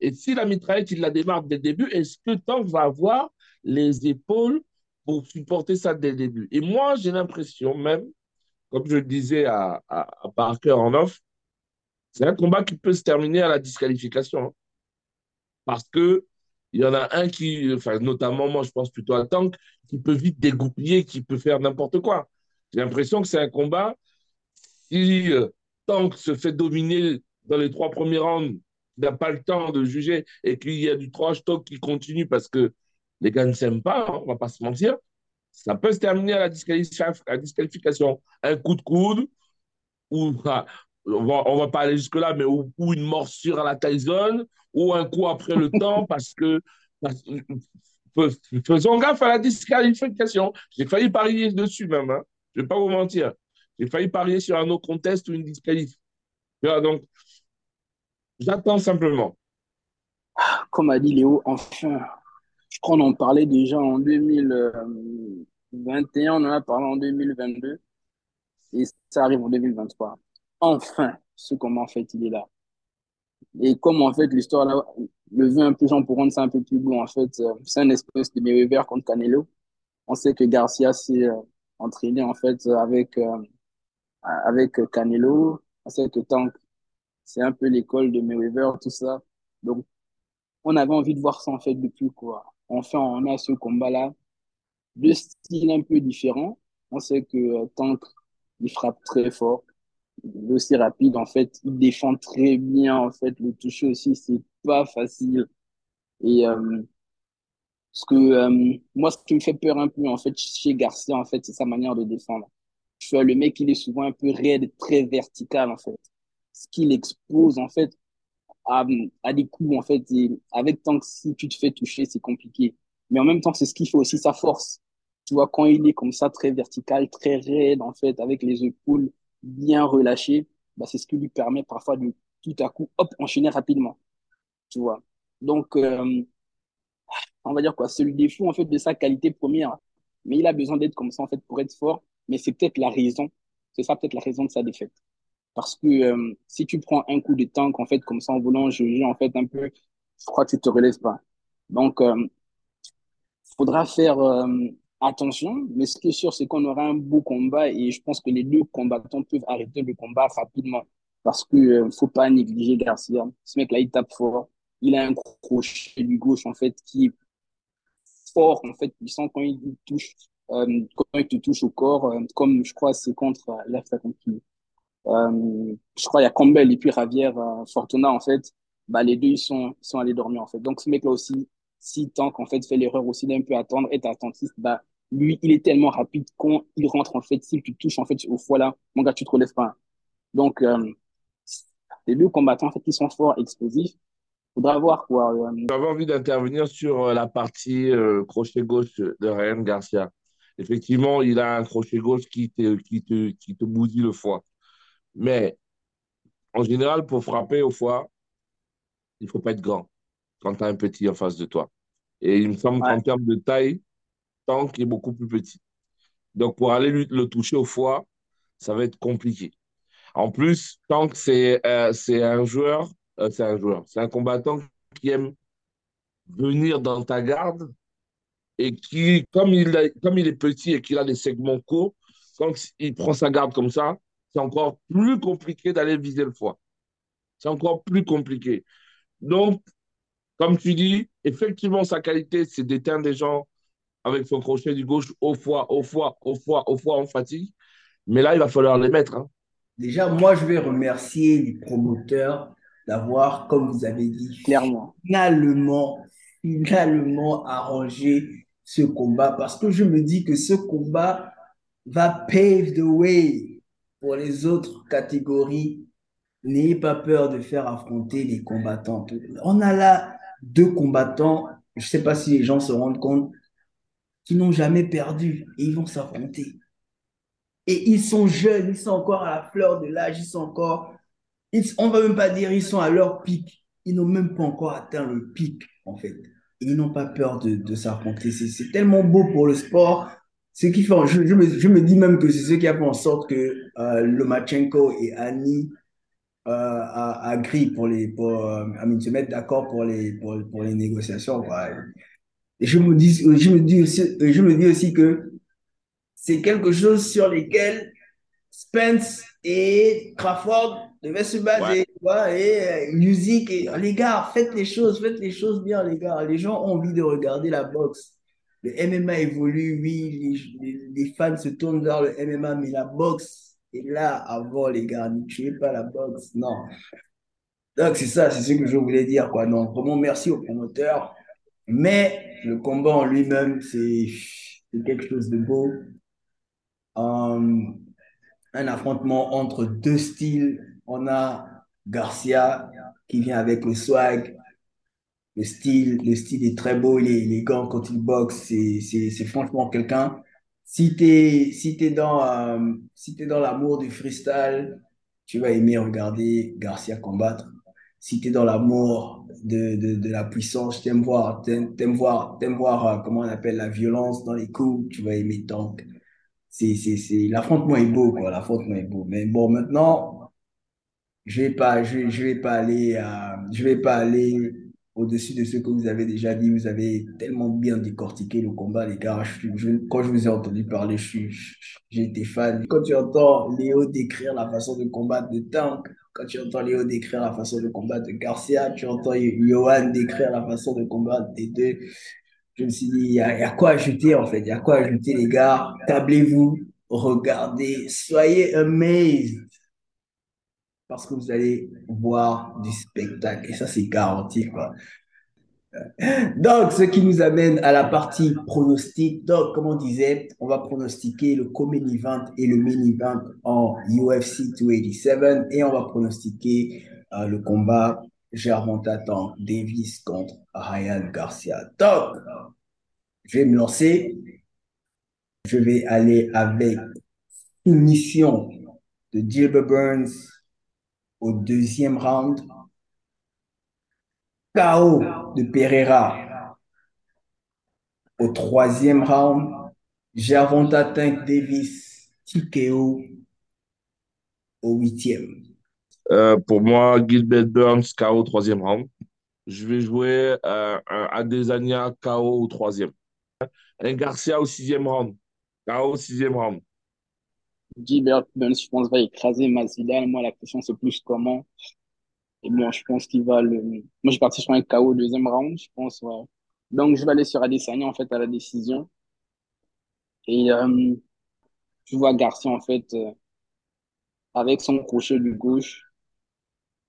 B: Et si la mitraillette, il la démarre dès le début, est-ce que Tank va avoir les épaules pour supporter ça dès le début? Et moi, j'ai l'impression même, comme je le disais à, à, Parker en off, c'est un combat qui peut se terminer à la disqualification. Hein. Parce que il y en a un qui, enfin, notamment moi, je pense plutôt à Tank, qui peut vite dégoupiller, qui peut faire n'importe quoi. J'ai l'impression que c'est un combat. Si euh, Tank se fait dominer dans les trois premiers rounds, n'a pas le temps de juger et qu'il y a du trash talk qui continue parce que les gars ne s'aiment pas, hein, on ne va pas se mentir, ça peut se terminer à la, disqualification. Un coup de coude, ou ah, on va, on va pas aller jusque-là, mais ou, une morsure à la Tyson, ou un coup après le temps parce que. faisons gaffe à la disqualification. J'ai failli parier dessus même. Hein. Je ne vais pas vous mentir. J'ai failli parier sur un autre contest ou une disqualif. Donc, j'attends simplement.
C: Comme a dit Léo, enfin, je crois qu'on en parlait déjà en 2021, on en a parlé en 2022, et ça arrive en 2023. Enfin, ce comment en fait il est là. Et comme en fait l'histoire là, le veut un peu genre pour rendre ça un peu plus beau, en fait, euh, c'est un espèce de vert contre Canelo. On sait que Garcia, c'est euh, entraîné en fait avec, euh, avec Canelo. On sait que Tank, c'est un peu l'école de Mayweather, tout ça. Donc, on avait envie de voir ça en fait depuis quoi. Enfin, on a ce combat-là, deux styles un peu différents. On sait que Tank, il frappe très fort, il est aussi rapide en fait, il défend très bien en fait, le toucher aussi, c'est pas facile. Et euh, ce que euh, moi, ce qui me fait peur un peu en fait chez Garcia en fait, c'est sa manière de défendre. Tu vois, le mec, il est souvent un peu raide, très vertical en fait. Ce qu'il expose en fait à, des coups en fait, et avec tant que si tu te fais toucher, c'est compliqué. Mais en même temps, c'est ce qui fait aussi sa force. Tu vois, quand il est comme ça, très vertical, très raide en fait, avec les épaules bien relâchées, bah, c'est ce qui lui permet parfois de tout à coup, hop, enchaîner rapidement. Tu vois. Donc, euh, on va dire quoi, c'est le défaut en fait de sa qualité première. Mais il a besoin d'être comme ça en fait pour être fort. Mais c'est peut-être la raison, c'est ça peut-être la raison de sa défaite. Parce que euh, si tu prends un coup de tank en fait comme ça en voulant juger en fait un peu, je crois que tu te relèves pas. Donc, euh, faudra faire euh, attention. Mais ce qui est sûr, c'est qu'on aura un beau combat et je pense que les deux combattants peuvent arrêter le combat rapidement. Parce que euh, faut pas négliger Garcia. Ce mec-là, il tape fort. Il a un crochet du gauche en fait qui est fort, en fait, puissant quand il touche, euh, quand il te touche au corps, euh, comme je crois c'est contre, euh, je crois il y a Campbell et puis Javier Fortuna, en fait, bah, les deux, ils sont, sont allés dormir, en fait. Donc, ce mec-là aussi, si tant qu'en fait, fait l'erreur aussi d'un peu attendre, être attentif, bah, lui, il est tellement rapide quand il rentre, en fait, s'il te touche, en fait, au foie là, mon gars, tu te relèves pas. Donc, euh, les deux combattants, en fait, ils sont forts, explosifs faudra voir quoi.
B: J'avais envie d'intervenir sur euh, la partie euh, crochet gauche de Ryan Garcia. Effectivement, il a un crochet gauche qui te, qui te, qui te bousille le foie. Mais en général, pour frapper au foie, il ne faut pas être grand quand tu as un petit en face de toi. Et il me semble
C: Ouais,
B: qu'en termes de taille, Tank est beaucoup plus petit. Donc, pour aller le toucher au foie, ça va être compliqué. En plus, Tank, c'est euh, c'est un joueur, euh, c'est un joueur, c'est un combattant qui aime venir dans ta garde et qui, comme il, comme il est petit et qu'il a des segments courts, quand il prend sa garde comme ça, c'est encore plus compliqué d'aller viser le foie. C'est encore plus compliqué. Donc, comme tu dis, effectivement, sa qualité, c'est d'éteindre des gens avec son crochet du gauche au foie, au foie, au foie, au foie en fatigue. Mais là, il va falloir les mettre. hein.
A: Déjà, moi, je vais remercier les promoteurs d'avoir, comme vous avez dit,
C: clairement.
A: finalement, finalement arrangé ce combat parce que je me dis que ce combat va pave the way pour les autres catégories. N'ayez pas peur de faire affronter les combattants. On a là deux combattants, je ne sais pas si les gens se rendent compte, qui n'ont jamais perdu et ils vont s'affronter. Et ils sont jeunes, ils sont encore à la fleur de l'âge, ils sont encore, ils- on va même pas dire ils sont à leur pic. Ils n'ont même pas encore atteint le pic, en fait. Ils n'ont pas peur de, de s'affronter. C'est tellement beau pour le sport. Ce qui fait, je, je me, je me dis même que c'est ce qui a fait en sorte que euh, Lomachenko et Annie euh, a, a grillé pour les, pour, euh, se mettre d'accord pour les, pour, pour les négociations. Et je me dis, je me dis aussi, je me dis aussi que c'est quelque chose sur lesquels Spence et Crawford devaient se baser. tu vois, et euh, musique, et, les gars, faites les choses, faites les choses bien, les gars. Les gens ont envie de regarder la boxe. Le MMA évolue, oui, les, les- les fans se tournent vers le MMA, mais la boxe est là avant, les gars. Ne tuez pas la boxe, non. Donc, c'est ça, c'est ce que je voulais dire, quoi. Donc, vraiment, merci aux promoteurs. Mais le combat en lui-même, c'est quelque chose de beau. Euh, un affrontement entre deux styles. On a Garcia qui vient avec le swag, le style. Le style est très beau, il est élégant quand il boxe. C'est, franchement quelqu'un. Si t'es, si t'es dans, euh, si t'es dans l'amour du freestyle, tu vas aimer regarder Garcia combattre. Si t'es dans l'amour de, de, de la puissance, t'aimes voir, t'aimes, voir, t'aimes voir, euh, comment on appelle la violence dans les coups, tu vas aimer Tank. C'est, c'est, c'est, l'affrontement est beau, quoi. L'affrontement est beau. Mais bon, maintenant, je vais pas, je, je vais pas aller, euh, je vais pas aller au-dessus de ce que vous avez déjà dit. Vous avez tellement bien décortiqué le combat, les gars. quand je vous ai entendu parler, j'ai été fan. Quand tu entends Léo décrire la façon de combattre de Tank, quand tu entends Léo décrire la façon de combattre de Garcia, tu entends Johan décrire la façon de combattre des deux. Je me suis dit, il y, a, quoi ajouter en fait, il y a quoi ajouter les gars? Tablez-vous, regardez, soyez amazed parce que vous allez voir du spectacle. Et ça, c'est garanti, quoi. Donc, ce qui nous amène à la partie pronostic. Donc, comme on disait, on va pronostiquer le co-main event et le main event en UFC 287 et on va pronostiquer euh, le combat Gervonta Tank Davis contre Ryan Garcia. Donc, je vais me lancer. Je vais aller avec une mission de Gilbert Burns au deuxième round. KO de Pereira au troisième round. Gervonta Tank Davis, TKO au huitième.
B: Euh, pour moi, Gilbert Burns, KO au troisième round. Je vais jouer euh, un Adesanya KO au troisième. Un Garcia au sixième round. KO au sixième round.
C: Gilbert Burns, je pense, va écraser Masvidal. Moi, la question, c'est plus comment. Et bon, je pense qu'il va le. Moi, j'ai parti sur un KO au deuxième round, je pense, ouais. Donc, je vais aller sur Adesanya, en fait, à la décision. Et euh, je vois Garcia, en fait, euh, avec son crochet du gauche,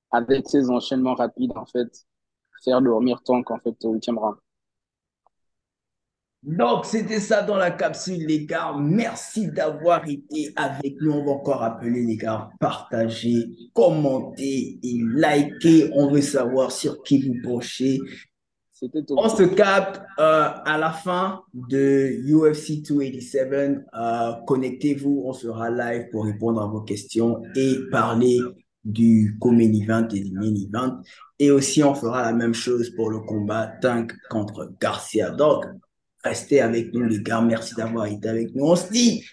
C: avec ses enchaînements rapides, en fait, faire dormir Tank, en fait, au huitième round.
A: Donc, c'était ça dans la capsule, les gars. Merci d'avoir été avec nous. On va encore appeler, les gars, partager, commenter et liker. On veut savoir sur qui vous penchez. On se capte euh, à la fin de UFC 287. Euh, connectez-vous, on sera live pour répondre à vos questions et parler du co-main event et du main event. Et aussi, on fera la même chose pour le combat Tank contre Garcia. Donc, Restez avec nous, les gars. Merci d'avoir été avec nous. On se dit,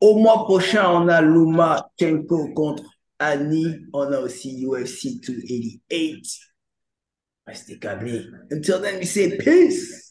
A: au mois prochain, on a Luma Kenko contre Annie. On a aussi UFC 288. Restez câblés. Until then, we say peace.